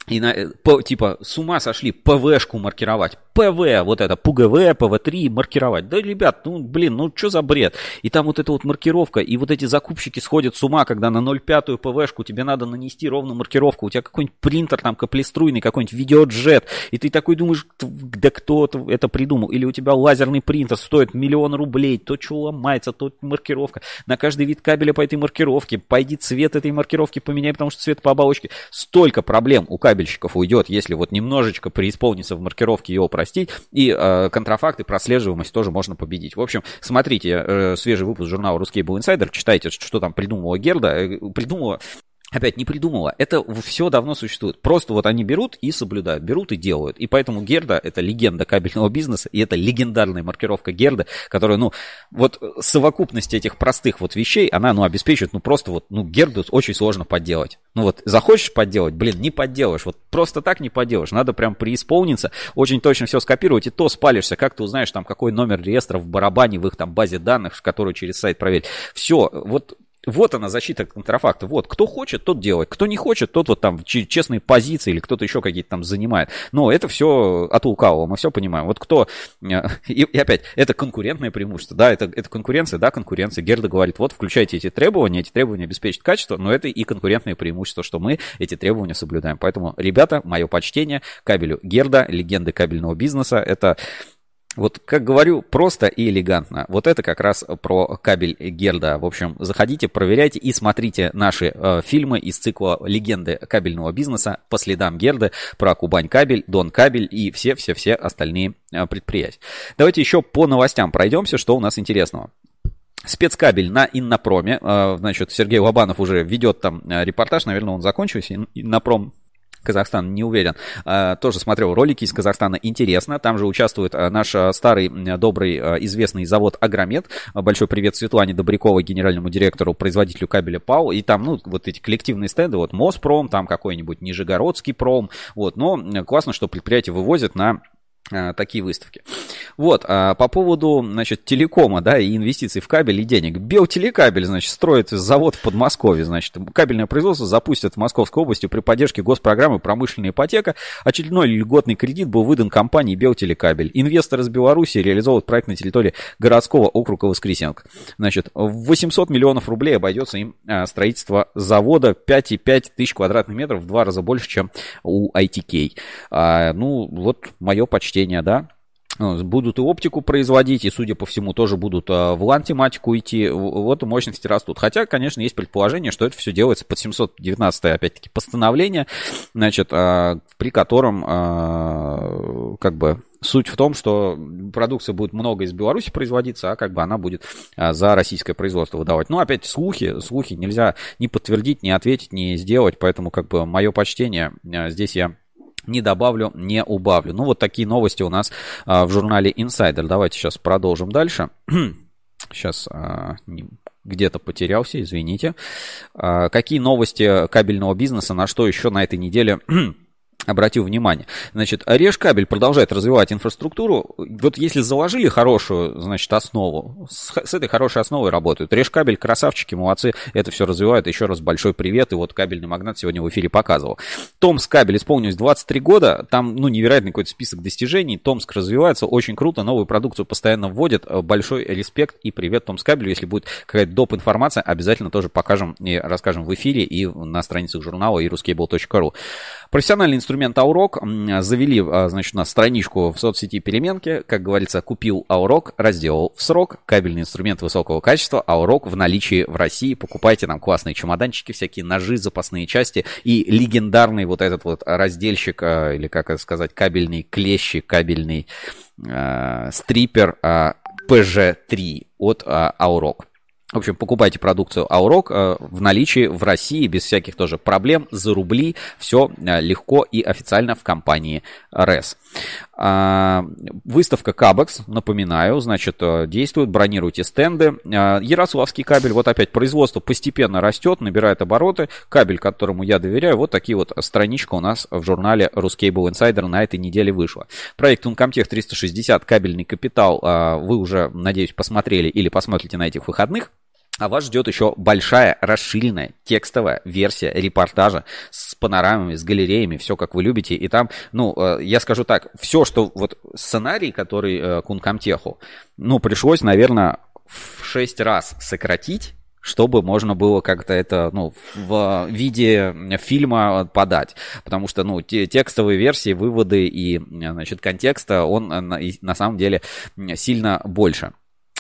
И на, э, по, типа с ума сошли ПВшку маркировать. ПВ, вот это, ПГВ, ПВ3 маркировать. Да, ребят, ну, блин, ну, что за бред? И там вот эта вот маркировка, и вот эти закупщики сходят с ума, когда на 0,5 ПВшку тебе надо нанести ровно маркировку. У тебя какой-нибудь принтер там каплеструйный, какой-нибудь Videojet, и ты такой думаешь, да кто это придумал? Или у тебя лазерный принтер стоит миллион рублей, то что ломается, то маркировка. На каждый вид кабеля по этой маркировке, пойди цвет этой маркировки поменяй, потому что цвет по оболочке. Столько проблем у кабельщиков уйдет, если вот немножечко преисполниться в маркировке его простить, и э, контрафакт и прослеживаемость тоже можно победить. В общем, смотрите э, свежий выпуск журнала «RusCable Insider», читайте, что там придумала Герда, э, придумала опять не придумала. Это все давно существует. Просто вот они берут и соблюдают, берут и делают. И поэтому Герда это легенда кабельного бизнеса, и это легендарная маркировка Герда, которая, ну, вот совокупность этих простых вот вещей, она, ну, обеспечивает, ну, просто вот, ну, Герду очень сложно подделать. Ну, вот захочешь подделать, блин, не подделаешь. Вот просто так не подделаешь. Надо прям преисполниться, очень точно все скопировать, и то спалишься. Как ты узнаешь, там, какой номер реестра в барабане в их там базе данных, которую через сайт проверить. Все, вот вот она, защита контрафакта. Вот, кто хочет, тот делает. Кто не хочет, тот вот там честные позиции или кто-то еще какие-то там занимает. Но это все от лукавого, мы все понимаем. Вот кто... Э, и, и опять, это конкурентное преимущество. Да, это, это конкуренция, да, конкуренция. Герда говорит, вот, включайте эти требования, эти требования обеспечат качество, но это и конкурентное преимущество, что мы эти требования соблюдаем. Поэтому, ребята, мое почтение кабелю Герда, легенды кабельного бизнеса. Это вот, как говорю, просто и элегантно. Вот это как раз про кабель Герда. В общем, заходите, проверяйте и смотрите наши э, фильмы из цикла «Легенды кабельного бизнеса» по следам Герды про Кубань кабель, Дон кабель и все-все-все остальные э, предприятия. Давайте еще по новостям пройдемся, что у нас интересного. Спецкабель на Иннопроме. Э, значит, Сергей Лобанов уже ведет там э, репортаж, наверное, он закончился. Иннопром Казахстан, не уверен. А, тоже смотрел ролики из Казахстана, интересно. Там же участвует а, наш а, старый, добрый, известный завод Агромет. Большой привет Светлане Добряковой, генеральному директору, производителю кабеля ПАУ. И там, ну, вот эти коллективные стенды, вот Моспром, там какой-нибудь Нижегородский пром. Вот, но классно, что предприятия вывозят на такие выставки. Вот, а по поводу, значит, телекома, да, и инвестиций в кабель и денег. Белтелекабель, значит, строит завод в Подмосковье, значит, кабельное производство запустят в Московской области при поддержке госпрограммы «Промышленная ипотека». Очередной льготный кредит был выдан компании Белтелекабель. Инвесторы из Беларуси реализовывают проект на территории городского округа Воскресенск. Значит, 800 миллионов рублей обойдется им э, строительство завода 5,5 тысяч квадратных метров, в два раза больше, чем у ITK. А, ну, вот мое почти чтения, да, ну, будут и оптику производить, и, судя по всему, тоже будут а, в LAN-тематику идти. Вот мощности растут. Хотя, конечно, есть предположение, что это все делается под 719 опять-таки, постановление, значит, а, при котором, как бы, суть в том, что продукция будет много из Беларуси производиться, а как бы она будет за российское производство выдавать. Ну, опять слухи, слухи нельзя ни подтвердить, ни ответить, ни сделать, поэтому, как бы, мое почтение, здесь я не добавлю, не убавлю. Ну, вот такие новости у нас а, в журнале Insider. Давайте сейчас продолжим дальше. сейчас а, где-то потерялся, извините. А, какие новости кабельного бизнеса, на что еще на этой неделе обратил внимание. Значит, Решкабель продолжает развивать инфраструктуру. Вот если заложили хорошую, значит, основу, с, с этой хорошей основой работают. Решкабель, красавчики, молодцы, это все развивают. Еще раз большой привет. И вот кабельный магнат сегодня в эфире показывал. Томск кабель исполнилось 23 года. Там, ну, невероятный какой-то список достижений. Томск развивается очень круто. Новую продукцию постоянно вводят. Большой респект и привет Томск кабелю. Если будет какая-то доп. информация, обязательно тоже покажем и расскажем в эфире и на страницах журнала и ruskable.ru. Профессиональный инструмент Аурок завели, а, значит, на страничку в соцсети переменки. Как говорится, купил Аурок, разделал в срок. Кабельный инструмент высокого качества. Аурок в наличии в России. Покупайте нам классные чемоданчики, всякие ножи, запасные части и легендарный вот этот вот разделщик, а, или как это сказать, кабельный клещи, кабельный э, стрипер э, PG3 от э. В общем, покупайте продукцию Аурок э, в наличии в России без всяких тоже проблем за рубли. Все э, легко и официально в компании РЭС. А, выставка Кабекс, напоминаю, значит, э, действует, бронируйте стенды. Ярославский кабель, вот опять производство постепенно растет, набирает обороты. Кабель, которому я доверяю, вот такие вот страничка у нас в журнале Ruscable Insider на этой неделе вышла. Проект Uncomtech 360, кабельный капитал, вы уже, надеюсь, посмотрели или посмотрите на этих выходных. А вас ждет еще большая, расширенная текстовая версия репортажа с панорамами, с галереями, все как вы любите. И там, ну, э, я скажу так, все, что вот сценарий, который э, Кункамтеху, ну, пришлось, наверное, в шесть раз сократить, чтобы можно было как-то это ну, в виде фильма подать. Потому что ну, те, текстовые версии, выводы и значит, контекста, он на самом деле сильно больше.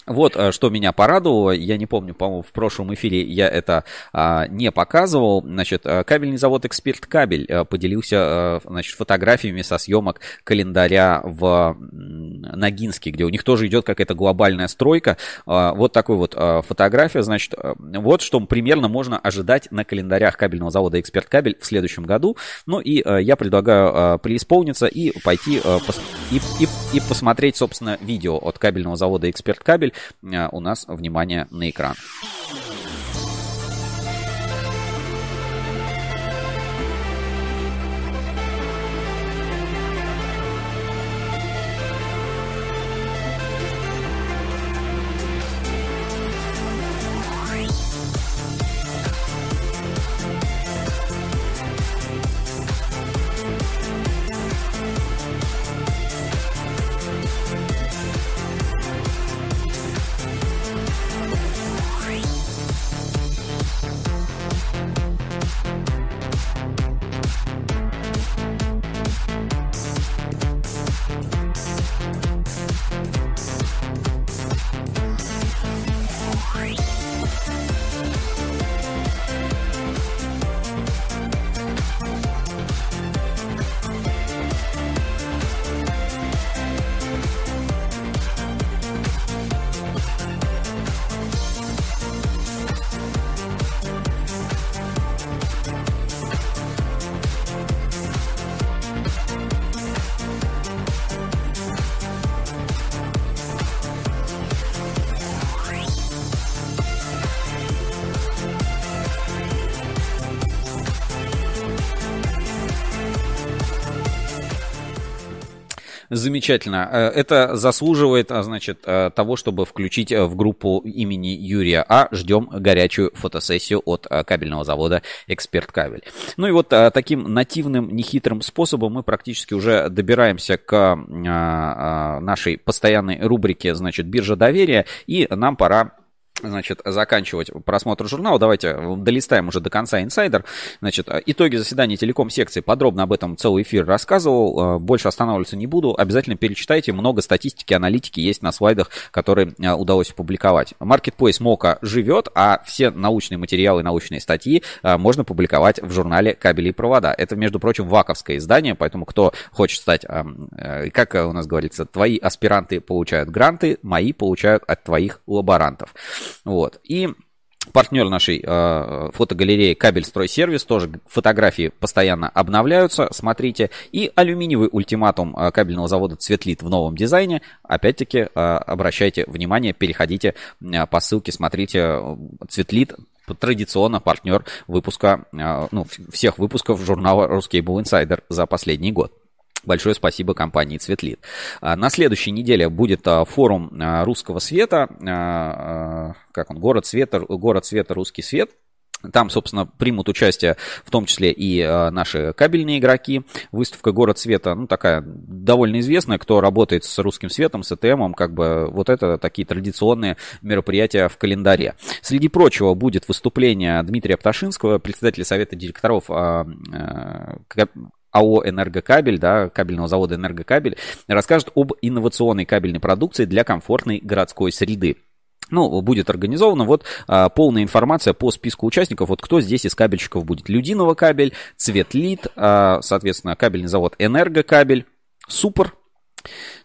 Вот э, что меня порадовало, я не помню, по-моему, в прошлом эфире я это а, не показывал. Значит, э, кабельный завод «Эксперт Кабель» э, поделился значит, фотографиями со съемок календаря в Ногинске, где у них тоже идет какая-то глобальная стройка. А, вот такой вот фотография, значит, вот что примерно можно ожидать на календарях кабельного завода «Эксперт Кабель» в следующем году. Ну и я предлагаю преисполниться и пойти и, и, и посмотреть, собственно, видео от кабельного завода «Эксперт Кабель», у нас внимание на экран. Замечательно. Э, это заслуживает, а, значит, э, того, чтобы включить э, в группу имени Юрия А. Ждем горячую фотосессию от кабельного завода «Эксперт Кабель». Ну и вот таким нативным, нехитрым способом мы практически уже добираемся к нашей постоянной рубрике, значит, «Биржа доверия», и нам пора значит, заканчивать просмотр журнала. Давайте долистаем уже до конца инсайдер. Значит, итоги заседания телеком-секции. Подробно об этом целый эфир рассказывал. Э, больше останавливаться не буду. Обязательно перечитайте. Много статистики, аналитики есть на слайдах, которые э, удалось опубликовать. Marketplace Мока живет, а все научные материалы, научные статьи э, можно публиковать в журнале «Кабели и провода». Это, между прочим, ваковское издание, поэтому кто хочет стать, как у нас говорится, твои аспиранты получают гранты, мои получают от твоих лаборантов. Вот. И партнер нашей э, фотогалереи Кабель Стройсервис, тоже фотографии постоянно обновляются, смотрите. И алюминиевый ультиматум э, кабельного завода Цветлит в новом дизайне. Опять-таки, э, обращайте внимание, переходите э, по ссылке, смотрите э, Цветлит, традиционно партнер выпуска, э, ну, всех выпусков журнала Ruscable Insider за последний год. Большое спасибо компании Цветлит. А, на следующей неделе будет а, форум а, русского света. Как он? Город света, город света, русский свет. Там, собственно, примут участие в том числе и э, наши кабельные игроки. Выставка «Город света», ну, такая довольно известная, кто работает с русским светом, с ЭТМом, как бы вот это такие традиционные мероприятия в календаре. Среди прочего будет выступление Дмитрия Пташинского, председателя Совета директоров э, э, АО «Энергокабель», да, кабельного завода «Энергокабель», расскажет об инновационной кабельной продукции для комфортной городской среды. Ну, будет организована вот а, полная информация по списку участников. Вот кто здесь из кабельщиков будет. Людиново кабель, Цветлит, а, соответственно, кабельный завод Энергокабель, Супер,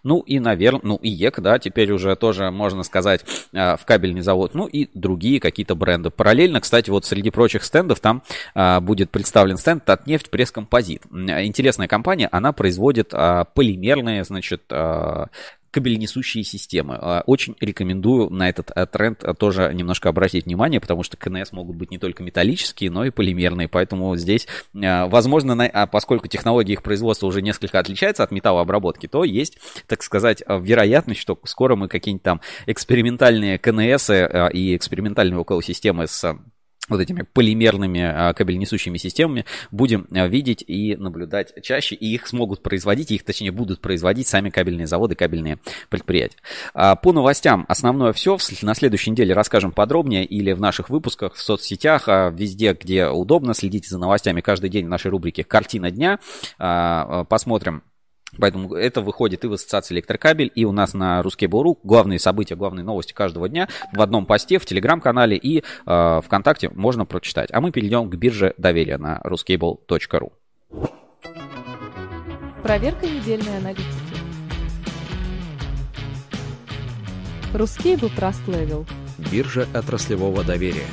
ну и, наверное, ну и ЕК, да, теперь уже тоже можно сказать а, в кабельный завод, ну и другие какие-то бренды. Параллельно, кстати, вот среди прочих стендов там а, будет представлен стенд Татнефть Пресс-Композит. Интересная компания, она производит полимерные, значит, кабельнесущие системы. Очень рекомендую на этот тренд тоже немножко обратить внимание, потому что КНС могут быть не только металлические, но и полимерные. Поэтому здесь, возможно, а поскольку технология их производства уже несколько отличается от металлообработки, то есть, так сказать, вероятность, что скоро мы какие-нибудь там экспериментальные КНС и экспериментальные около системы с вот этими полимерными а, кабельнесущими системами будем а, видеть и наблюдать чаще, и их смогут производить, их точнее будут производить сами кабельные заводы, кабельные предприятия. А, по новостям. Основное все, на следующей неделе расскажем подробнее или в наших выпусках, в соцсетях, везде, где удобно, следите за новостями каждый день в нашей рубрике «Картина дня», посмотрим Поэтому это выходит и в ассоциации электрокабель, и у нас на Ruskable.ru главные события, главные новости каждого дня в одном посте, в телеграм-канале и э, ВКонтакте можно прочитать. А мы перейдем к бирже доверия на ruskable.ru. Проверка недельной аналитики. Ruskable Trust Level. Биржа отраслевого доверия.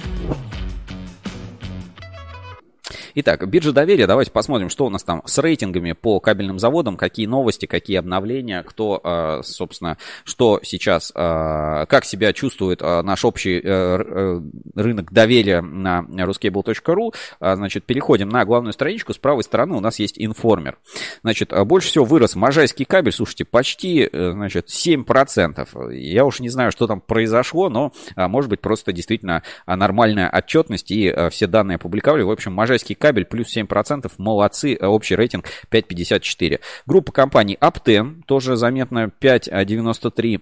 Итак, биржа доверия, давайте посмотрим, что у нас там с рейтингами по кабельным заводам, какие новости, какие обновления, кто, а, собственно, что сейчас, а, как себя чувствует а, наш общий э, э, рынок доверия на ruscable.ru. Значит, переходим на главную страничку. С правой стороны у нас есть информер. Значит, больше всего вырос можайский кабель, слушайте, почти, э, значит, 7%. Я уж не знаю, что там произошло, но, может быть, просто действительно нормальная отчетность и все данные опубликовали. В общем, можайский кабель плюс 7%, молодцы, общий рейтинг 5.54. Группа компаний Аптен, тоже заметно 5.93.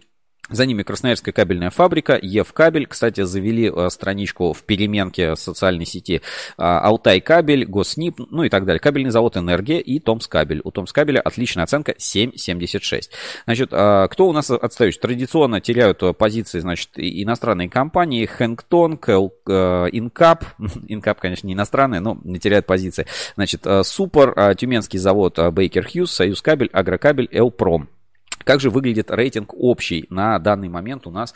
За ними Красноярская кабельная фабрика, Евкабель. Кстати, завели э, страничку в переменке социальной сети э, Алтай кабель, Госнип, ну и так далее. Кабельный завод Энергия и Томскабель. У Томскабеля отличная оценка 7,76. Значит, э, кто у нас отстающий? Традиционно теряют позиции, значит, иностранные компании. Hengtong, Инкап. Инкап, конечно, не иностранные, но не теряют позиции. Значит, Супер, Тюменский завод Baker Hughes, Союз кабель, Агрокабель, Элпром. Как же выглядит рейтинг общий на данный момент у нас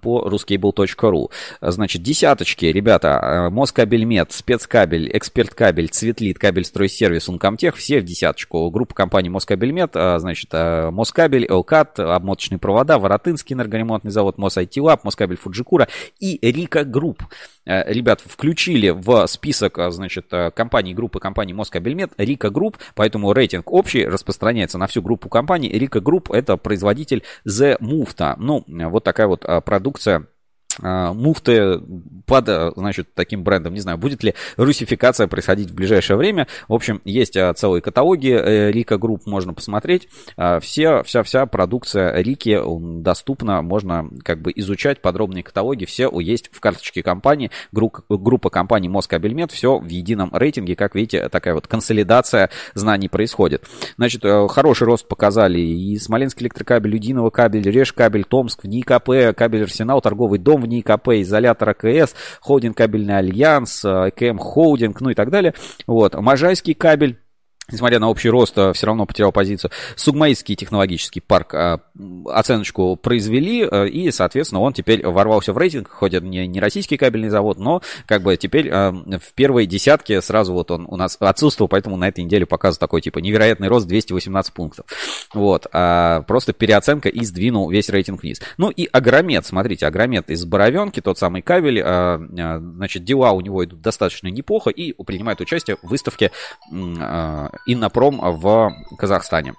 по ruscable.ru? Значит, десяточки, ребята, э, Москабельмет, Спецкабель, Эксперткабель, Цветлит, Кабель Стройсервис, Ункомтех, все в десяточку. Группа компаний Москабельмет, э, значит, э, Москабель, Элкат, обмоточные провода, Воротынский энергоремонтный завод, Мосайтилаб, Москабель Фуджикура и Рика Групп. Ребят, включили в список, значит, компаний, группы компаний Москабельмет Рика Групп, поэтому рейтинг общий распространяется на всю группу компаний. Рика Групп это производитель The Mufta. Ну, вот такая вот а, продукция муфты под, значит, таким брендом. Не знаю, будет ли русификация происходить в ближайшее время. В общем, есть а, целые каталоги э, Рика Групп, можно посмотреть. Все, вся, вся продукция Рики доступна, можно как бы изучать подробные каталоги. Все есть в карточке компании. Группа, компаний Москабельмет, все в едином рейтинге. Как видите, такая вот консолидация знаний происходит. Значит, э, хороший рост показали и Смоленский электрокабель, Людиново кабель, Решкабель, Томск, НИКП, кабель Арсенал, торговый дом в НИКП, изолятор АКС, холдинг кабельный альянс, КМ холдинг, ну и так далее. Вот, Можайский кабель несмотря на общий рост, э, все равно потерял позицию. Сугмаистский технологический парк э, оценочку произвели, э, и, соответственно, он теперь ворвался в рейтинг, хоть это не, не российский кабельный завод, но как бы теперь в первой десятке сразу вот он у нас отсутствовал, поэтому на этой неделе показывает такой, типа, невероятный рост 218 пунктов. Вот, а просто переоценка и сдвинул весь рейтинг вниз. Ну и Агромет, смотрите, Агромет из Боровенки, тот самый кабель, значит, дела у него идут достаточно неплохо и принимает участие в выставке Иннопром в Казахстане.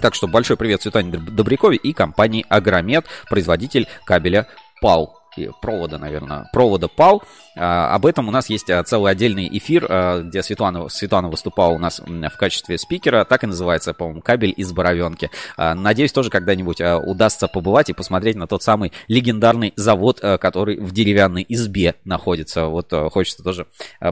Так что большой привет Светлане Добрякове и компании Агромет, производитель кабеля ПАУ провода, наверное, провода ПАУ. А, об этом у нас есть а, целый отдельный эфир, а, где Светлана, Светлана выступала у нас в качестве спикера. Так и называется, по-моему, кабель из Боровенки. Надеюсь, тоже когда-нибудь удастся побывать и посмотреть на тот самый легендарный завод, который в деревянной избе находится. Вот хочется тоже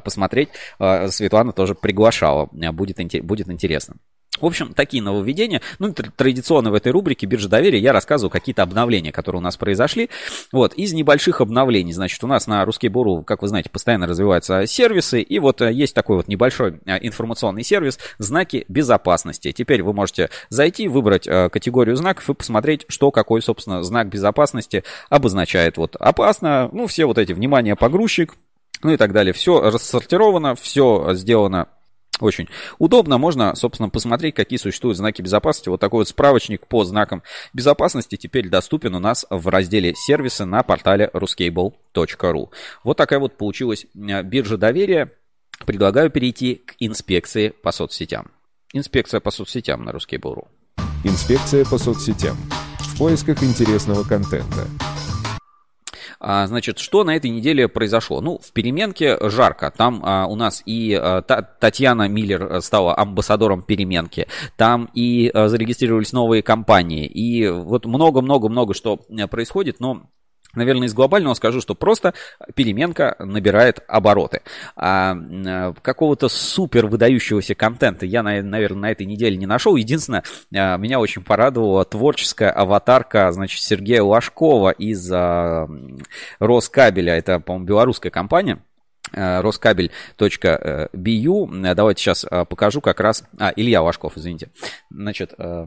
посмотреть. Светлана тоже приглашала. Будет, будет интересно. В общем, такие нововведения. Ну, традиционно в этой рубрике «Биржа доверия» я рассказываю какие-то обновления, которые у нас произошли. Вот, из небольших обновлений, значит, у нас на Русский Буру, как вы знаете, постоянно развиваются сервисы, и вот э, есть такой вот небольшой э, информационный сервис «Знаки безопасности». Теперь вы можете зайти, выбрать э, категорию знаков и посмотреть, что какой, собственно, знак безопасности обозначает. Вот опасно, ну, все вот эти, внимание, погрузчик, ну и так далее. Все рассортировано, все сделано Очень удобно. Можно, собственно, посмотреть, какие существуют знаки безопасности. Вот такой вот справочник по знакам безопасности теперь доступен у нас в разделе сервисы на портале ruscable.ru. Вот такая вот получилась э, биржа доверия. Предлагаю перейти к инспекции по соцсетям. Инспекция по соцсетям на Ruskable.ru. Инспекция по соцсетям. В поисках интересного контента. А, значит, что на этой неделе произошло? Ну, в переменке жарко. Там а, у нас и а, Татьяна Миллер стала амбассадором переменки. Там и а, зарегистрировались новые компании. И вот много-много-много что э, происходит, но Наверное, из глобального скажу, что просто переменка набирает обороты. А, а какого-то супер выдающегося контента я, наверное, на этой неделе не нашел. Единственное, а, меня очень порадовала творческая аватарка, значит, Сергея Лашкова из а, Роскабеля. Это, по-моему, белорусская компания. Роскабель.бу. Давайте сейчас покажу как раз... А, Илья Лашков, извините. Значит, Э,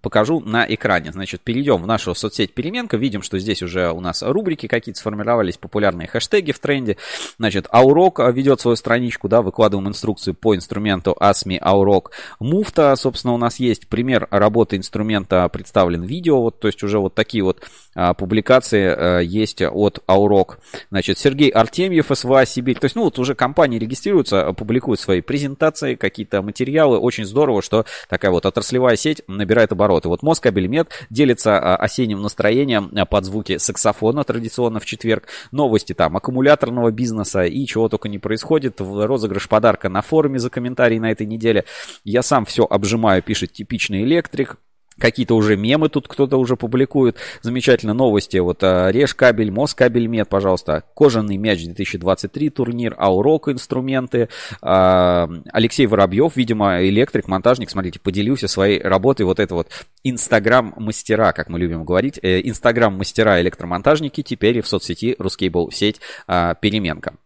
покажу на экране. Значит, перейдем в нашу соцсеть Переменка. Видим, что здесь уже у нас рубрики какие-то сформировались, популярные хэштеги в тренде. Значит, Аурок ведет свою страничку, да, выкладываем инструкцию по инструменту ASMI Аурок. Муфта, собственно, у нас есть пример работы инструмента, представлен видео, вот, то есть уже вот такие вот а, публикации а, есть от Аурок. Значит, Сергей Артемьев, СВА Сибирь. То есть, ну, вот уже компании регистрируются, публикуют свои презентации, какие-то материалы. Очень здорово, что такая вот отраслевая сеть набирает обороты. Вот Москабельмет делится а, осенним настроением а, под звуки саксофона традиционно в четверг. Новости там аккумуляторного бизнеса и чего только не происходит. Розыгрыш подарка на форуме за комментарий на этой неделе. Я сам все обжимаю, пишет типичный электрик. Какие-то уже мемы тут кто-то уже публикует. Замечательно новости. Вот а, Режь кабель, Москабель мед, пожалуйста. Кожаный мяч 2023 турнир, Аурок инструменты. А, Алексей Воробьев, видимо, электрик, монтажник. Смотрите, поделился своей работой. Вот это вот Инстаграм-мастера, как мы любим говорить. Э, Инстаграм-мастера электромонтажники теперь в соцсети Рускейбл сеть а, переменка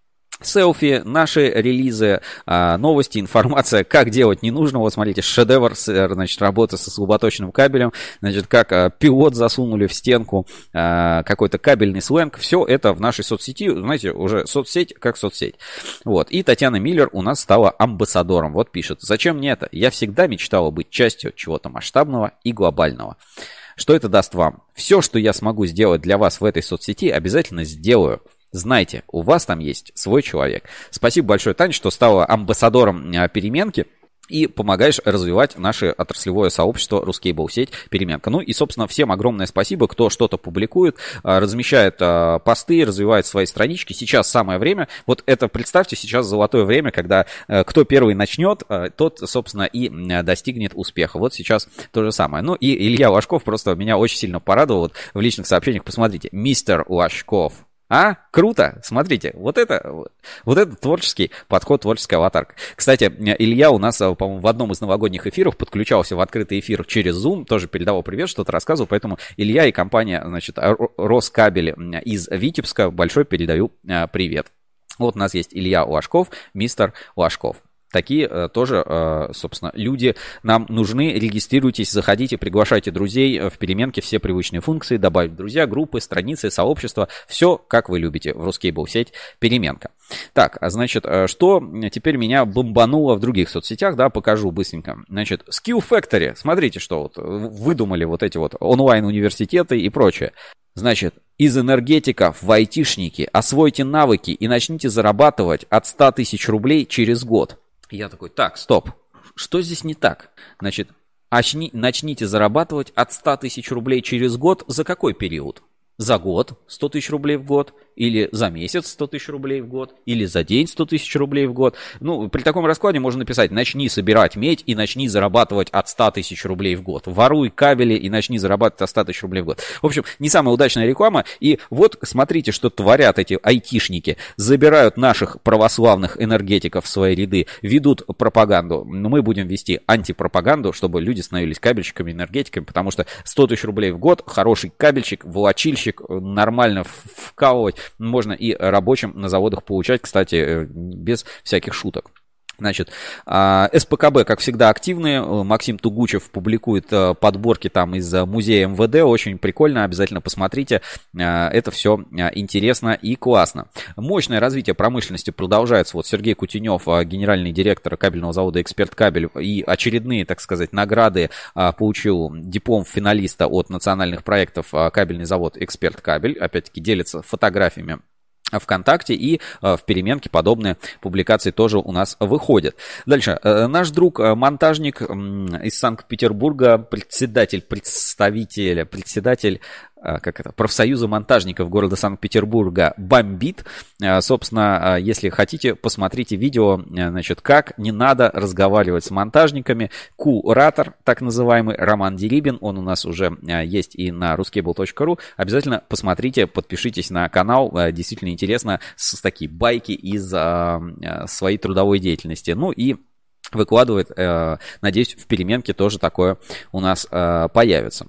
селфи, наши релизы, а, новости, информация, как делать не нужно. Вот смотрите, шедевр, значит, работы со слаботочным кабелем, значит, как а, пилот засунули в стенку, а, какой-то кабельный сленг. Все это в нашей соцсети, знаете, уже соцсеть как соцсеть. Вот. И Татьяна Миллер у нас стала амбассадором. Вот пишет, зачем мне это? Я всегда мечтала быть частью чего-то масштабного и глобального. Что это даст вам? Все, что я смогу сделать для вас в этой соцсети, обязательно сделаю. Знайте, у вас там есть свой человек. Спасибо большое, Таня, что стала амбассадором а, переменки и помогаешь развивать наше отраслевое сообщество Рускейбл сеть Переменка. Ну и, собственно, всем огромное спасибо, кто что-то публикует, а, размещает а, посты, развивает свои странички. Сейчас самое время. Вот это, представьте, сейчас золотое время, когда кто первый начнет, тот, собственно, и достигнет успеха. Вот сейчас то же самое. Ну и Илья Лашков просто меня очень сильно порадовал. Вот в личных сообщениях посмотрите. Мистер Лашков. А? Круто! Смотрите, вот это, вот это творческий подход, творческая аватарка. Кстати, Илья у нас, по-моему, в одном из новогодних эфиров подключался в открытый эфир через Zoom, тоже передавал привет, что-то рассказывал, поэтому Илья и компания, значит, Роскабель из Витебска, большой передаю э, привет. Вот у нас есть Илья Лашков, мистер Лашков. Такие э, тоже, э, собственно, люди нам нужны. Регистрируйтесь, заходите, приглашайте друзей э, в переменке, все привычные функции, добавить друзья, группы, страницы, сообщества. Все, как вы любите в Ruskable сеть переменка. Так, а значит, что теперь меня бомбануло в других соцсетях, да, покажу быстренько. Значит, Skill Factory, смотрите, что вот выдумали вот эти вот онлайн-университеты и прочее. Значит, из энергетиков в айтишники освойте навыки и начните зарабатывать от 100 тысяч рублей через год. Я такой, так, стоп, что здесь не так? Значит, очни, начните зарабатывать от 100 тысяч рублей через год за какой период? За год 100 тысяч рублей в год, или за месяц 100 тысяч рублей в год, или за день 100 тысяч рублей в год. Ну, при таком раскладе можно написать, начни собирать медь и начни зарабатывать от 100 тысяч рублей в год. Воруй кабели и начни зарабатывать от 100 тысяч рублей в год. В общем, не самая удачная реклама. И вот смотрите, что творят эти айтишники. Забирают наших православных энергетиков в свои ряды, ведут пропаганду. Но мы будем вести антипропаганду, чтобы люди становились кабельщиками, энергетиками, потому что 100 тысяч рублей в год, хороший кабельщик, волочильщик, нормально вкалывать можно и рабочим на заводах получать, кстати, э, без всяких шуток. Значит, а, СПКБ, как всегда, активные. Максим Тугучев публикует э, подборки там из э, музея МВД. Очень прикольно, обязательно посмотрите. Э, это все интересно и классно. Мощное развитие промышленности продолжается. Вот Сергей Кутенев, генеральный директор кабельного завода «Эксперт Кабель», и очередные, так сказать, награды получил диплом финалиста от национальных проектов кабельный завод «Эксперт Кабель». Опять-таки делится фотографиями ВКонтакте и э, в переменке подобные публикации тоже у нас выходят. Дальше. Э, наш друг э, монтажник из Санкт-Петербурга, председатель, представитель, председатель как это, профсоюза монтажников города Санкт-Петербурга бомбит. А, собственно, а, если хотите, посмотрите видео, значит, как не надо разговаривать с монтажниками. Куратор, так называемый, Роман Дерибин, он у нас уже есть и на ruskable.ru. Обязательно посмотрите, подпишитесь на канал, действительно интересно, с такие байки из своей трудовой деятельности. Ну и выкладывает, надеюсь, в переменке тоже такое у нас появится.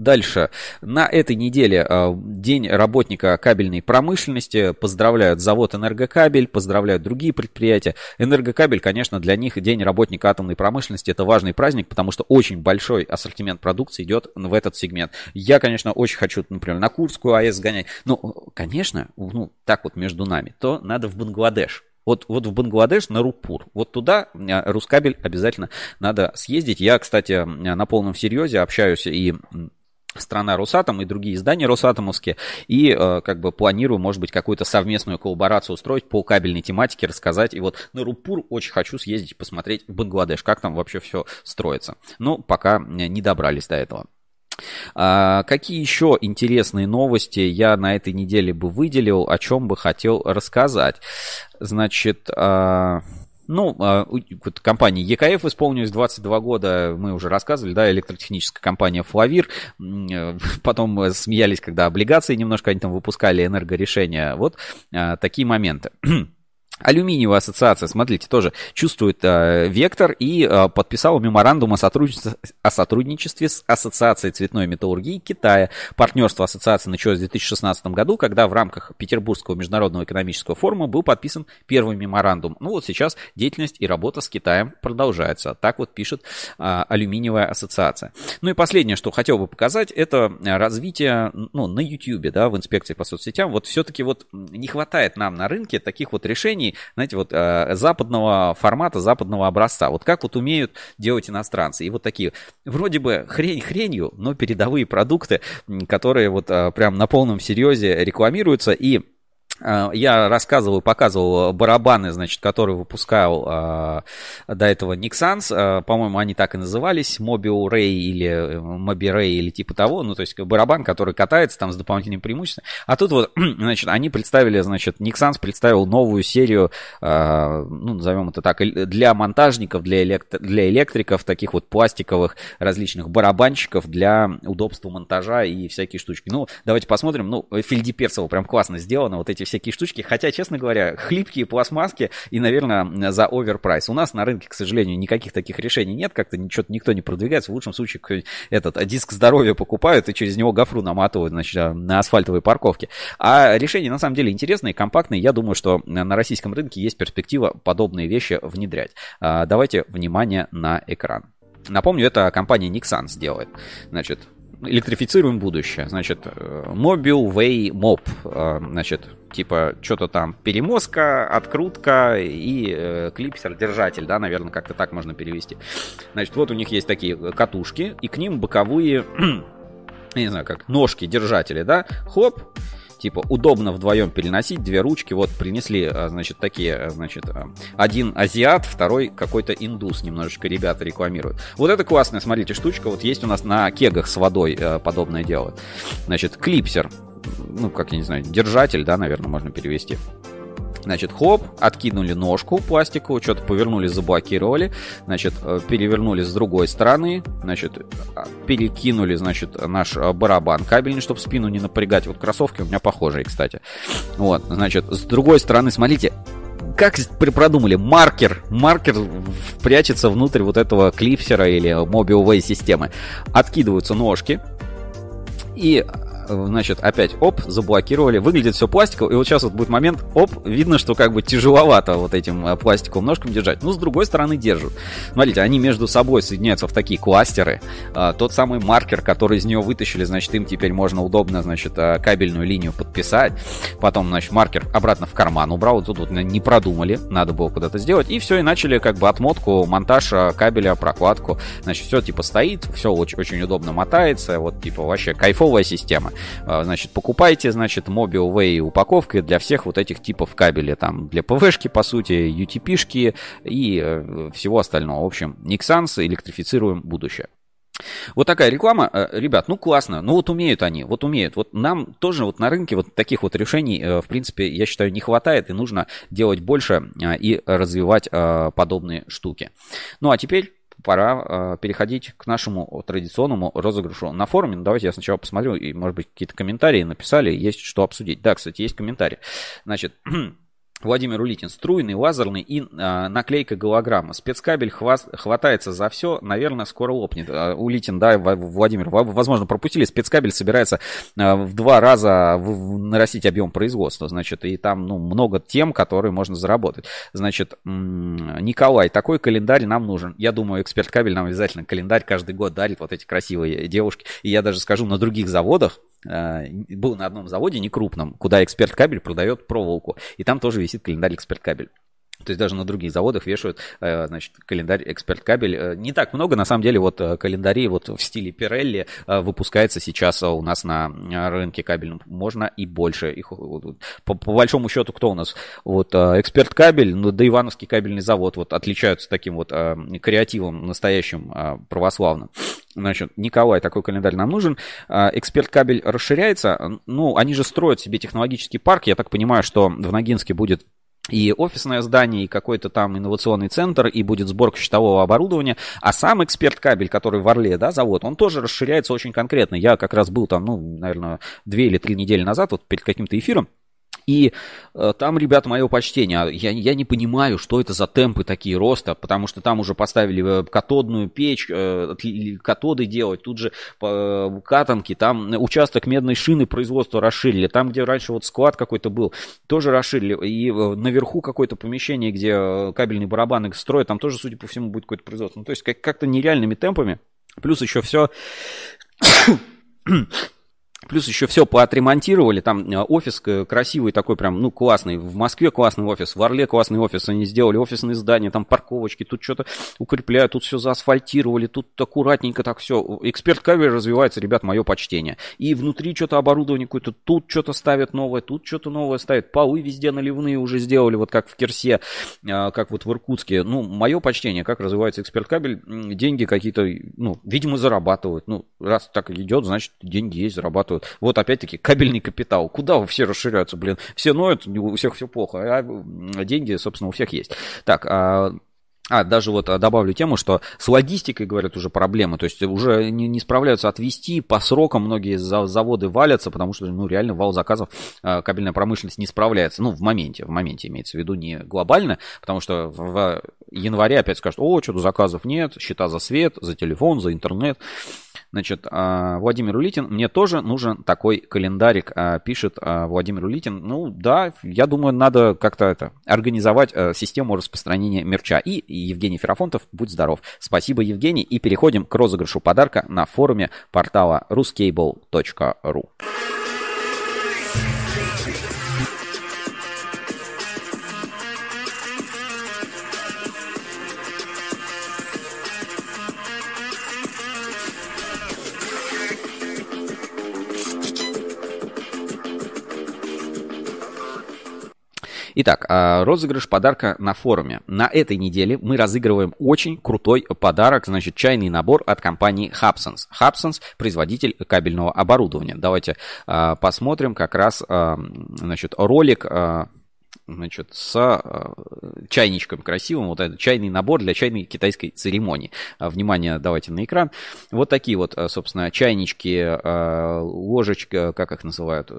Дальше. На этой неделе э, День работника кабельной промышленности. Поздравляют завод «Энергокабель», поздравляют другие предприятия. «Энергокабель», конечно, для них День работника атомной промышленности – это важный праздник, потому что очень большой ассортимент продукции идет в этот сегмент. Я, конечно, очень хочу, например, на Курскую АЭС сгонять. Ну, конечно, ну, так вот между нами, то надо в Бангладеш. Вот, вот в Бангладеш на Рупур. Вот туда э, Рускабель обязательно надо съездить. Я, кстати, на полном серьезе общаюсь и страна Росатом и другие издания Росатомовские. И э, как бы планирую, может быть, какую-то совместную коллаборацию устроить по кабельной тематике, рассказать. И вот на Рупур очень хочу съездить, посмотреть Бангладеш, как там вообще все строится. Но пока не добрались до этого. А, какие еще интересные новости я на этой неделе бы выделил, о чем бы хотел рассказать? Значит, а, ну, а, вот компании ЕКФ исполнилось 22 года, мы уже рассказывали, да, электротехническая компания Флавир. Э, потом смеялись, когда облигации немножко они там выпускали, энергорешения. Вот а, такие моменты. Алюминиевая ассоциация, смотрите, тоже чувствует э, вектор и э, подписала меморандум о сотрудничестве, о сотрудничестве с Ассоциацией цветной металлургии Китая. Партнерство ассоциации началось в 2016 году, когда в рамках Петербургского международного экономического форума был подписан первый меморандум. Ну вот сейчас деятельность и работа с Китаем продолжается. Так вот пишет э, Алюминиевая ассоциация. Ну и последнее, что хотел бы показать, это развитие ну, на YouTube, да, в инспекции по соцсетям. Вот все-таки вот не хватает нам на рынке таких вот решений, знаете, вот э, западного формата, западного образца. Вот как вот умеют делать иностранцы. И вот такие, вроде бы хрень хренью, но передовые продукты, которые вот э, прям на полном серьезе рекламируются и я рассказывал, показывал барабаны, значит, которые выпускал э, до этого Nixans. Э, по-моему, они так и назывались. Mobile Ray или Mobi Ray или типа того. Ну, то есть барабан, который катается там с дополнительным преимуществом. А тут вот, значит, они представили, значит, Nixans представил новую серию, ну, назовем это так, для монтажников, для, электро- для электриков, таких вот пластиковых различных барабанщиков для удобства монтажа и всякие штучки. Ну, давайте посмотрим. Ну, Фильди Персово прям классно сделано. Вот эти всякие штучки. Хотя, честно говоря, хлипкие пластмасски и, наверное, за оверпрайс. У нас на рынке, к сожалению, никаких таких решений нет. Как-то ничего никто не продвигается. В лучшем случае этот а, диск здоровья покупают и через него гофру наматывают значит, а, на асфальтовой парковке. А решения на самом деле интересные, компактные. Я думаю, что на российском рынке есть перспектива подобные вещи внедрять. А, давайте внимание на экран. Напомню, это компания Nixon сделает. Значит, электрифицируем будущее. Значит, э, Mobile Way Mob. Э, значит, типа что-то там перемозка, открутка и э, клипсер, держатель, да, наверное, как-то так можно перевести. Значит, вот у них есть такие катушки, и к ним боковые, я не знаю, как ножки, держатели, да, хоп, типа удобно вдвоем переносить, две ручки, вот принесли, а, значит, такие, а, значит, а, один азиат, второй какой-то индус, немножечко ребята рекламируют. Вот это классная, смотрите, штучка, вот есть у нас на кегах с водой подобное дело. Значит, клипсер, ну, как я не знаю, держатель, да, наверное, можно перевести. Значит, хоп, откинули ножку пластиковую, что-то повернули, заблокировали, значит, э, перевернули с другой стороны, значит, а, перекинули, значит, наш э, барабан кабельный, чтобы спину не напрягать. Вот кроссовки у меня похожие, кстати. Вот, значит, с другой стороны, смотрите, как продумали, маркер, маркер прячется внутрь вот этого клипсера или Way системы. Откидываются ножки, и значит, опять, оп, заблокировали. Выглядит все пластиково, и вот сейчас вот будет момент, оп, видно, что как бы тяжеловато вот этим э, пластиковым ножком держать. Ну, с другой стороны, держат. Смотрите, они между собой соединяются в такие кластеры. А, тот самый маркер, который из нее вытащили, значит, им теперь можно удобно, значит, а, кабельную линию подписать. Потом, значит, маркер обратно в карман убрал. Тут вот не продумали, надо было куда-то сделать. И все, и начали как бы отмотку, монтаж кабеля, прокладку. Значит, все типа стоит, все очень, очень удобно мотается. Вот типа вообще кайфовая система. Значит, покупайте, значит, Mobile Way упаковкой для всех вот этих типов кабеля. Там для ПВшки, по сути, UTP-шки и э, всего остального. В общем, Nixans электрифицируем будущее. Вот такая реклама, э, ребят, ну классно, ну вот умеют они, вот умеют. Вот нам тоже вот на рынке вот таких вот решений, э, в принципе, я считаю, не хватает, и нужно делать больше и развивать подобные штуки. Ну а теперь пора переходить к нашему традиционному розыгрышу на форуме. Ну, давайте я сначала посмотрю, и, может быть, какие-то комментарии написали, есть что обсудить. Да, кстати, есть комментарий. Значит, Владимир Улитин. Струйный, лазерный и э, наклейка голограмма. Спецкабель хвас, хватается за все, наверное, скоро лопнет. Э, Улитин, да, Владимир, возможно, пропустили. Спецкабель собирается э, в два раза в, в, нарастить объем производства, значит, и там, ну, много тем, которые можно заработать. Значит, Николай, такой календарь нам нужен. Я думаю, эксперт кабель нам обязательно календарь каждый год дарит вот эти красивые девушки. И я даже скажу, на других заводах, был на одном заводе, не крупном, куда эксперт кабель продает проволоку. И там тоже висит календарь эксперт кабель. То есть даже на других заводах вешают, э, значит, календарь эксперт кабель. Э, не так много, на самом деле, вот э, календарей вот в стиле Pirelli выпускается сейчас у нас на рынке кабельном. Можно и больше. Их, по, по большому счету, кто у нас? Вот эксперт кабель, ну, да Ивановский кабельный завод вот отличаются таким вот креативом настоящим православным. Значит, Николай, такой календарь нам нужен. Эксперт кабель расширяется. Ну, они же строят себе технологический парк. Я так понимаю, что в Ногинске будет и офисное здание, и какой-то там инновационный центр, и будет сборка щитового оборудования. А сам эксперт кабель, который в Орле, да, завод, он тоже расширяется очень конкретно. Я как раз был там, ну, наверное, две или три недели назад, вот перед каким-то эфиром, и э, там, ребята, мое почтение. А я, я не понимаю, что это за темпы такие роста, потому что там уже поставили э, катодную печь, э, катоды делать, тут же катанки, там участок медной шины производства расширили, там, где раньше вот склад какой-то был, тоже расширили, и э, наверху какое-то помещение, где кабельные барабаны строят, там тоже, судя по всему, будет какое-то производство. Ну, то есть как- как-то нереальными темпами, плюс еще все Плюс еще все поотремонтировали, там э, офис красивый такой прям, ну, классный. В Москве классный офис, в Орле классный офис. Они сделали офисные здания, там парковочки, тут что-то укрепляют, тут все заасфальтировали, тут аккуратненько так все. Эксперт кавер развивается, ребят, мое почтение. И внутри что-то оборудование какое-то, тут что-то ставят новое, тут что-то новое ставят. Полы везде наливные уже сделали, вот как в Кирсе, э, как вот в Иркутске. Ну, мое почтение, как развивается эксперт кабель, деньги какие-то, ну, видимо, зарабатывают. Ну, раз так идет, значит, деньги есть, зарабатывают делают. Вот опять-таки кабельный капитал. Куда все расширяются, блин? Все ноют, у всех все плохо, а деньги, собственно, у всех есть. Так, а а, даже вот добавлю тему, что с логистикой, говорят, уже проблемы. То есть уже не, не справляются отвести, по срокам многие заводы валятся, потому что, ну, реально вал заказов а, кабельная промышленность не справляется. Ну, в моменте, в моменте имеется в виду не глобально, потому что в январе опять скажут, о, что-то заказов нет, счета за свет, за телефон, за интернет. Значит, а, Владимир Улитин, мне тоже нужен такой календарик, а, пишет а, Владимир Улитин. Ну да, я думаю, надо как-то это организовать систему распространения мерча. И Евгений Ферафонтов, будь здоров. Спасибо, Евгений. И переходим к розыгрышу подарка на форуме портала ruscable.ru. Итак, а, розыгрыш подарка на форуме. На этой неделе мы разыгрываем очень крутой подарок, значит, чайный набор от компании Hubsons. Hubsons – производитель кабельного оборудования. Давайте а, посмотрим как раз, а, значит, ролик значит, с чайничком красивым, вот этот чайный набор для чайной китайской церемонии. Внимание, давайте на экран. Вот такие вот, собственно, чайнички, ложечка, как их называют,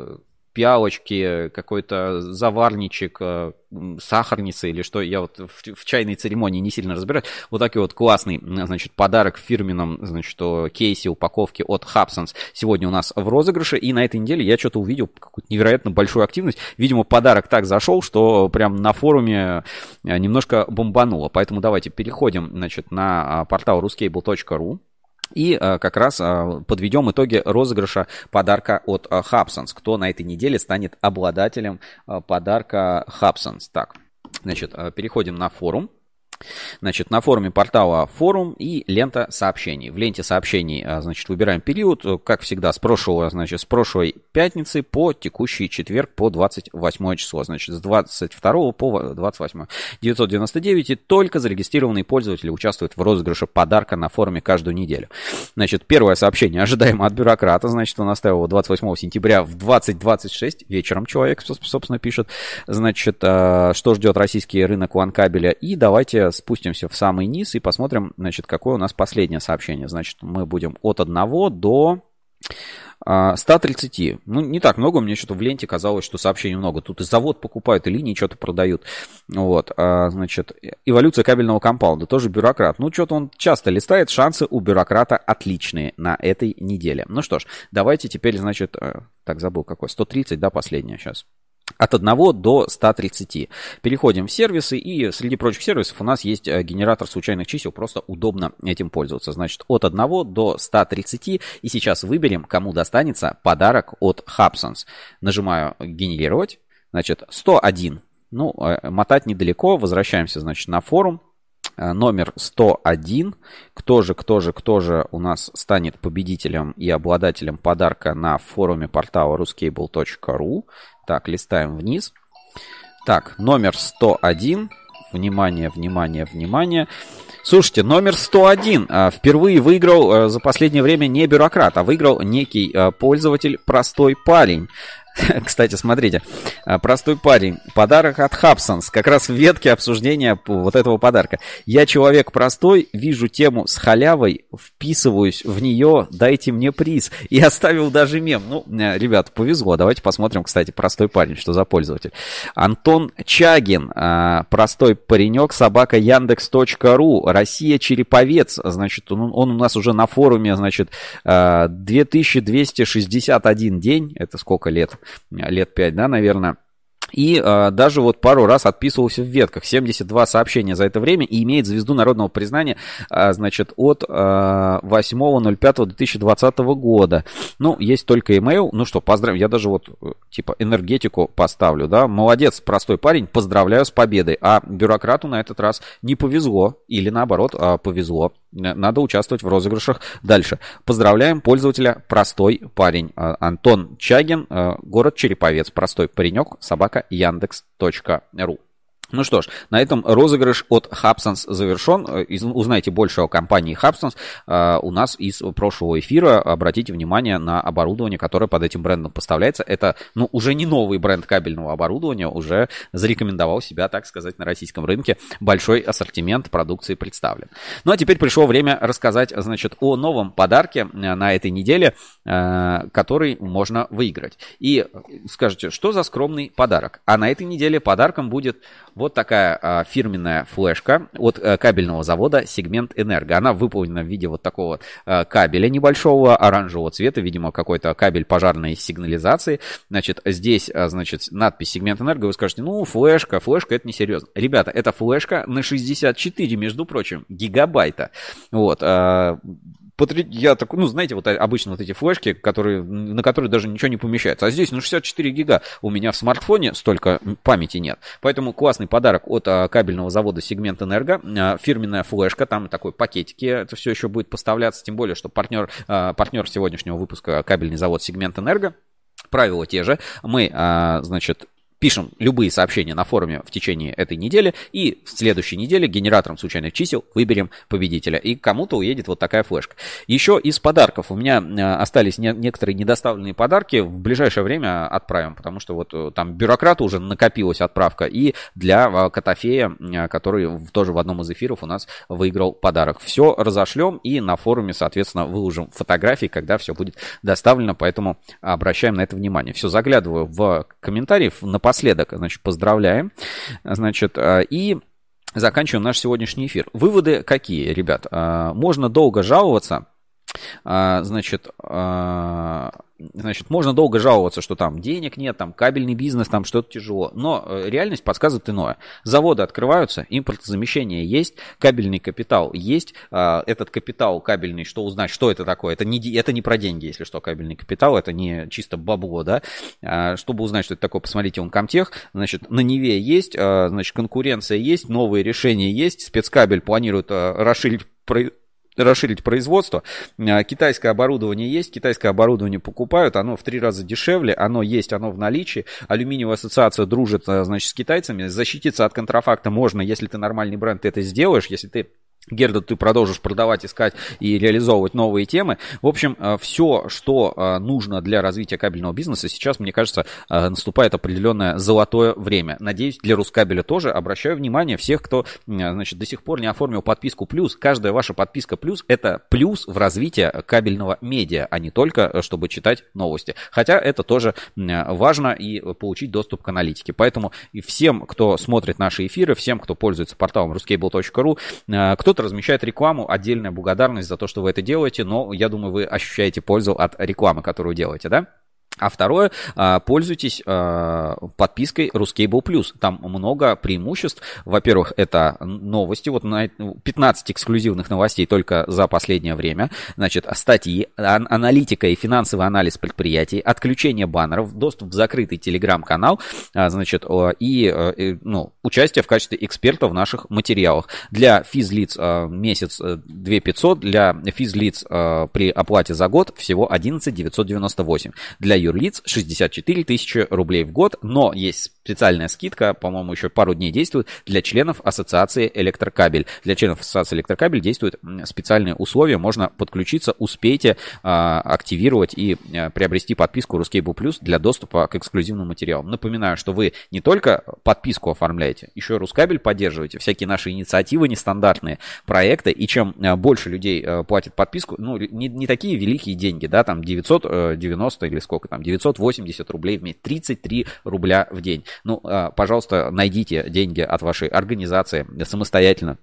пиалочки, какой-то заварничек, э, сахарница или что, я вот в, в чайной церемонии не сильно разбираюсь. Вот такой вот классный, значит, подарок фирменном, значит, кейсе упаковки от Hubsons сегодня у нас в розыгрыше, и на этой неделе я что-то увидел какую-то невероятно большую активность. Видимо, подарок так зашел, что прям на форуме э, немножко бомбануло. Поэтому давайте переходим, значит, на а, портал ruscable.ru. И а, как раз а, подведем итоги розыгрыша подарка от а, Hubsons. Кто на этой неделе станет обладателем подарка Hubsons. Так, значит, переходим на форум. Значит, на форуме портала форум и лента сообщений. В ленте сообщений, а, значит, выбираем период, как всегда, с прошлого, значит, с прошлой пятницы по текущий четверг по 28 число. Значит, с 22 по 28. 999 и только зарегистрированные пользователи участвуют в розыгрыше подарка на форуме каждую неделю. Значит, первое сообщение ожидаемо от бюрократа. Значит, он оставил его 28 сентября в 20.26 вечером человек, собственно, пишет. Значит, а, что ждет российский рынок ванкабеля. И давайте спустимся в самый низ и посмотрим, значит, какое у нас последнее сообщение. Значит, мы будем от 1 до 130. А, ну, не так много, мне что-то в ленте казалось, что сообщений много. Тут и завод покупают, и линии что-то продают. Вот, а, значит, эволюция кабельного компаунда, тоже бюрократ. Ну, что-то он часто листает, шансы у бюрократа отличные на этой неделе. Ну что ж, давайте теперь, значит, э, так, забыл какой, 130, да, последнее сейчас от 1 до 130. Переходим в сервисы, и среди прочих сервисов у нас есть э, генератор случайных чисел, просто удобно этим пользоваться. Значит, от 1 до 130, и сейчас выберем, кому достанется подарок от Hubsons. Нажимаю «Генерировать», значит, 101. Ну, э, мотать недалеко, возвращаемся, значит, на форум, э, номер 101. Кто же, кто же, кто же у нас станет победителем и обладателем подарка на форуме портала ruscable.ru. Так, листаем вниз. Так, номер 101. Внимание, внимание, внимание. Слушайте, номер 101 а, впервые выиграл а, за последнее время не бюрократ, а выиграл некий а, пользователь, простой парень. Кстати, смотрите, а, простой парень, подарок от Хабсонс, как раз в ветке обсуждения вот этого подарка. Я человек простой, вижу тему с халявой, вписываюсь в нее, дайте мне приз. И оставил даже мем. Ну, э, ребят, повезло. Давайте посмотрим, кстати, простой парень, что за пользователь. Антон Чагин, а, простой паренек, собака Яндекс.ру, Россия Череповец, значит, он, он у нас уже на форуме, значит, 2261 а, день, это сколько лет? Лет 5, да, наверное. И э, даже вот пару раз отписывался в ветках. 72 сообщения за это время и имеет звезду народного признания, э, значит, от э, 8.05.2020 года. Ну, есть только email. Ну что, поздравляю. Я даже вот, э, типа, энергетику поставлю, да. Молодец, простой парень, поздравляю с победой. А бюрократу на этот раз не повезло. Или наоборот, э, повезло. Надо участвовать в розыгрышах дальше. Поздравляем пользователя «Простой парень». Э, Антон Чагин, э, город Череповец. Простой паренек, собака яндекс.ру. Ну что ж, на этом розыгрыш от Hubsons завершен. Э, узнайте больше о компании Hubsons э, у нас из прошлого эфира. Обратите внимание на оборудование, которое под этим брендом поставляется. Это, ну, уже не новый бренд кабельного оборудования, уже зарекомендовал себя, так сказать, на российском рынке. Большой ассортимент продукции представлен. Ну, а теперь пришло время рассказать, значит, о новом подарке э, на этой неделе, который можно выиграть. И скажете, что за скромный подарок? А на этой неделе подарком будет вот такая а, фирменная флешка от а, кабельного завода Сегмент Энерго. Она выполнена в виде вот такого а, кабеля небольшого, оранжевого цвета, видимо, какой-то кабель пожарной сигнализации. Значит, здесь, а, значит, надпись Сегмент Энерго. Вы скажете, ну, флешка, флешка, это несерьезно. Ребята, это флешка на 64, между прочим, гигабайта. Вот. А, я такой, ну, знаете, вот обычно вот эти флешки, которые, на которые даже ничего не помещается. А здесь, ну, 64 гига. У меня в смартфоне столько памяти нет. Поэтому классный подарок от а, кабельного завода Сегмент Энерго. А, фирменная флешка, там такой пакетики, это все еще будет поставляться. Тем более, что партнер, а, партнер сегодняшнего выпуска кабельный завод Сегмент Энерго. Правила те же. Мы, значит, пишем любые сообщения на форуме в течение этой недели, и в следующей неделе генератором случайных чисел выберем победителя. И кому-то уедет вот такая флешка. Еще из подарков у меня э, остались не, некоторые недоставленные подарки. В ближайшее время отправим, потому что вот э, там бюрократу уже накопилась отправка. И для э, Котофея, который тоже в одном из эфиров у нас выиграл подарок. Все разошлем и на форуме, соответственно, выложим фотографии, когда все будет доставлено. Поэтому обращаем на это внимание. Все, заглядываю в комментарии напоследок, значит, поздравляем. Значит, и заканчиваем наш сегодняшний эфир. Выводы какие, ребят? Можно долго жаловаться, значит, значит, можно долго жаловаться, что там денег нет, там кабельный бизнес, там что-то тяжело. Но э, реальность подсказывает иное. Заводы открываются, импортозамещение есть, кабельный капитал есть. А, этот капитал кабельный, что узнать, что это такое? Это не, это не про деньги, если что, кабельный капитал, это не чисто бабло, да. А, чтобы узнать, что это такое, посмотрите, он Комтех. Значит, на Неве есть, а, значит, конкуренция есть, новые решения есть, спецкабель планирует расширить расширить производство. А, китайское оборудование есть, китайское оборудование покупают, оно в три раза дешевле, оно есть, оно в наличии. Алюминиевая ассоциация дружит, а, значит, с китайцами. Защититься от контрафакта можно, если ты нормальный бренд, ты это сделаешь, если ты Герда, ты продолжишь продавать, искать и реализовывать новые темы. В общем, э, все, что э, нужно для развития кабельного бизнеса, сейчас, мне кажется, э, наступает определенное золотое время. Надеюсь, для Рускабеля тоже. Обращаю внимание всех, кто значит, до сих пор не оформил подписку плюс. Каждая ваша подписка плюс – это плюс в развитии кабельного медиа, а не только, чтобы читать новости. Хотя это тоже важно и получить доступ к аналитике. Поэтому и всем, кто смотрит наши эфиры, всем, кто пользуется порталом ruscable.ru, кто кто-то размещает рекламу, отдельная благодарность за то, что вы это делаете, но я думаю, вы ощущаете пользу от рекламы, которую делаете, да? А второе, а, пользуйтесь а, подпиской Ruscable Plus. Там много преимуществ. Во-первых, это новости. Вот 15 эксклюзивных новостей только за последнее время. Значит, статьи, аналитика и финансовый анализ предприятий, отключение баннеров, доступ в закрытый телеграм-канал, а, значит, и ну, участие в качестве эксперта в наших материалах. Для физлиц месяц 2500, э, для физлиц при оплате за год всего 11 998. Для юрлиц 64 тысячи рублей в год, но есть специальная скидка, по-моему, еще пару дней действует для членов Ассоциации Электрокабель. Для членов Ассоциации Электрокабель действуют специальные условия, можно подключиться, успейте а, активировать и а, приобрести подписку Ruscable Plus для доступа к эксклюзивным материалам. Напоминаю, что вы не только подписку оформляете, еще Рускабель поддерживаете, всякие наши инициативы, нестандартные проекты, и чем а, больше людей платит подписку, ну, не, не такие великие деньги, да, там 990 или сколько там, 980 рублей в месяц, 33 рубля в день. Ну, а, пожалуйста, найдите деньги от вашей организации самостоятельно.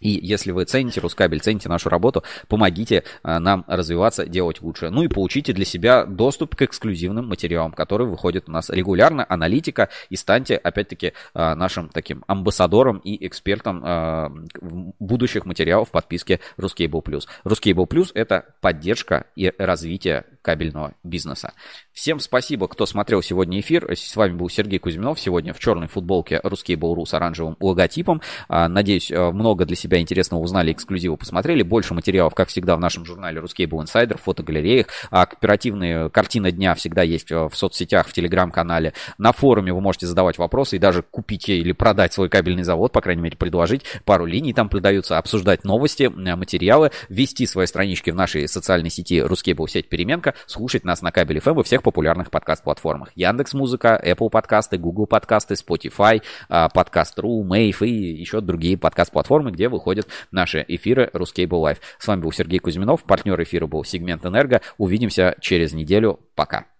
И если вы цените Рускабель, цените нашу работу, помогите а, нам развиваться, делать лучше. Ну и получите для себя доступ к эксклюзивным материалам, которые выходят у нас регулярно, аналитика, и станьте, опять-таки, а, нашим таким амбассадором и экспертом будущих материалов в подписке Ruscable Plus. Ruscable Plus – это поддержка и развитие кабельного бизнеса. Всем спасибо, кто смотрел сегодня эфир. С вами был Сергей Кузьминов. Сегодня в черной футболке Русский Буру с оранжевым логотипом. А, надеюсь, э, много для себя интересного узнали, эксклюзивы посмотрели. Больше материалов, как всегда, в нашем журнале Русский Был Инсайдер, фотогалереях. А кооперативные картины дня всегда есть э, в соцсетях, в телеграм-канале. На форуме вы можете задавать вопросы и даже купить или продать свой кабельный завод, по крайней мере, предложить. Пару линий там продаются, обсуждать новости, э, материалы, вести свои странички в нашей социальной сети Русский Был сеть Переменка слушать нас на кабеле FM во всех популярных подкаст-платформах. Яндекс Музыка, Apple подкасты, Google подкасты, Spotify, а, подкаст.ру, Мэйв и еще другие подкаст-платформы, где выходят наши эфиры Ruscable Live. С вами был Сергей Кузьминов, партнер эфира был Сегмент Энерго. Увидимся через неделю. Пока.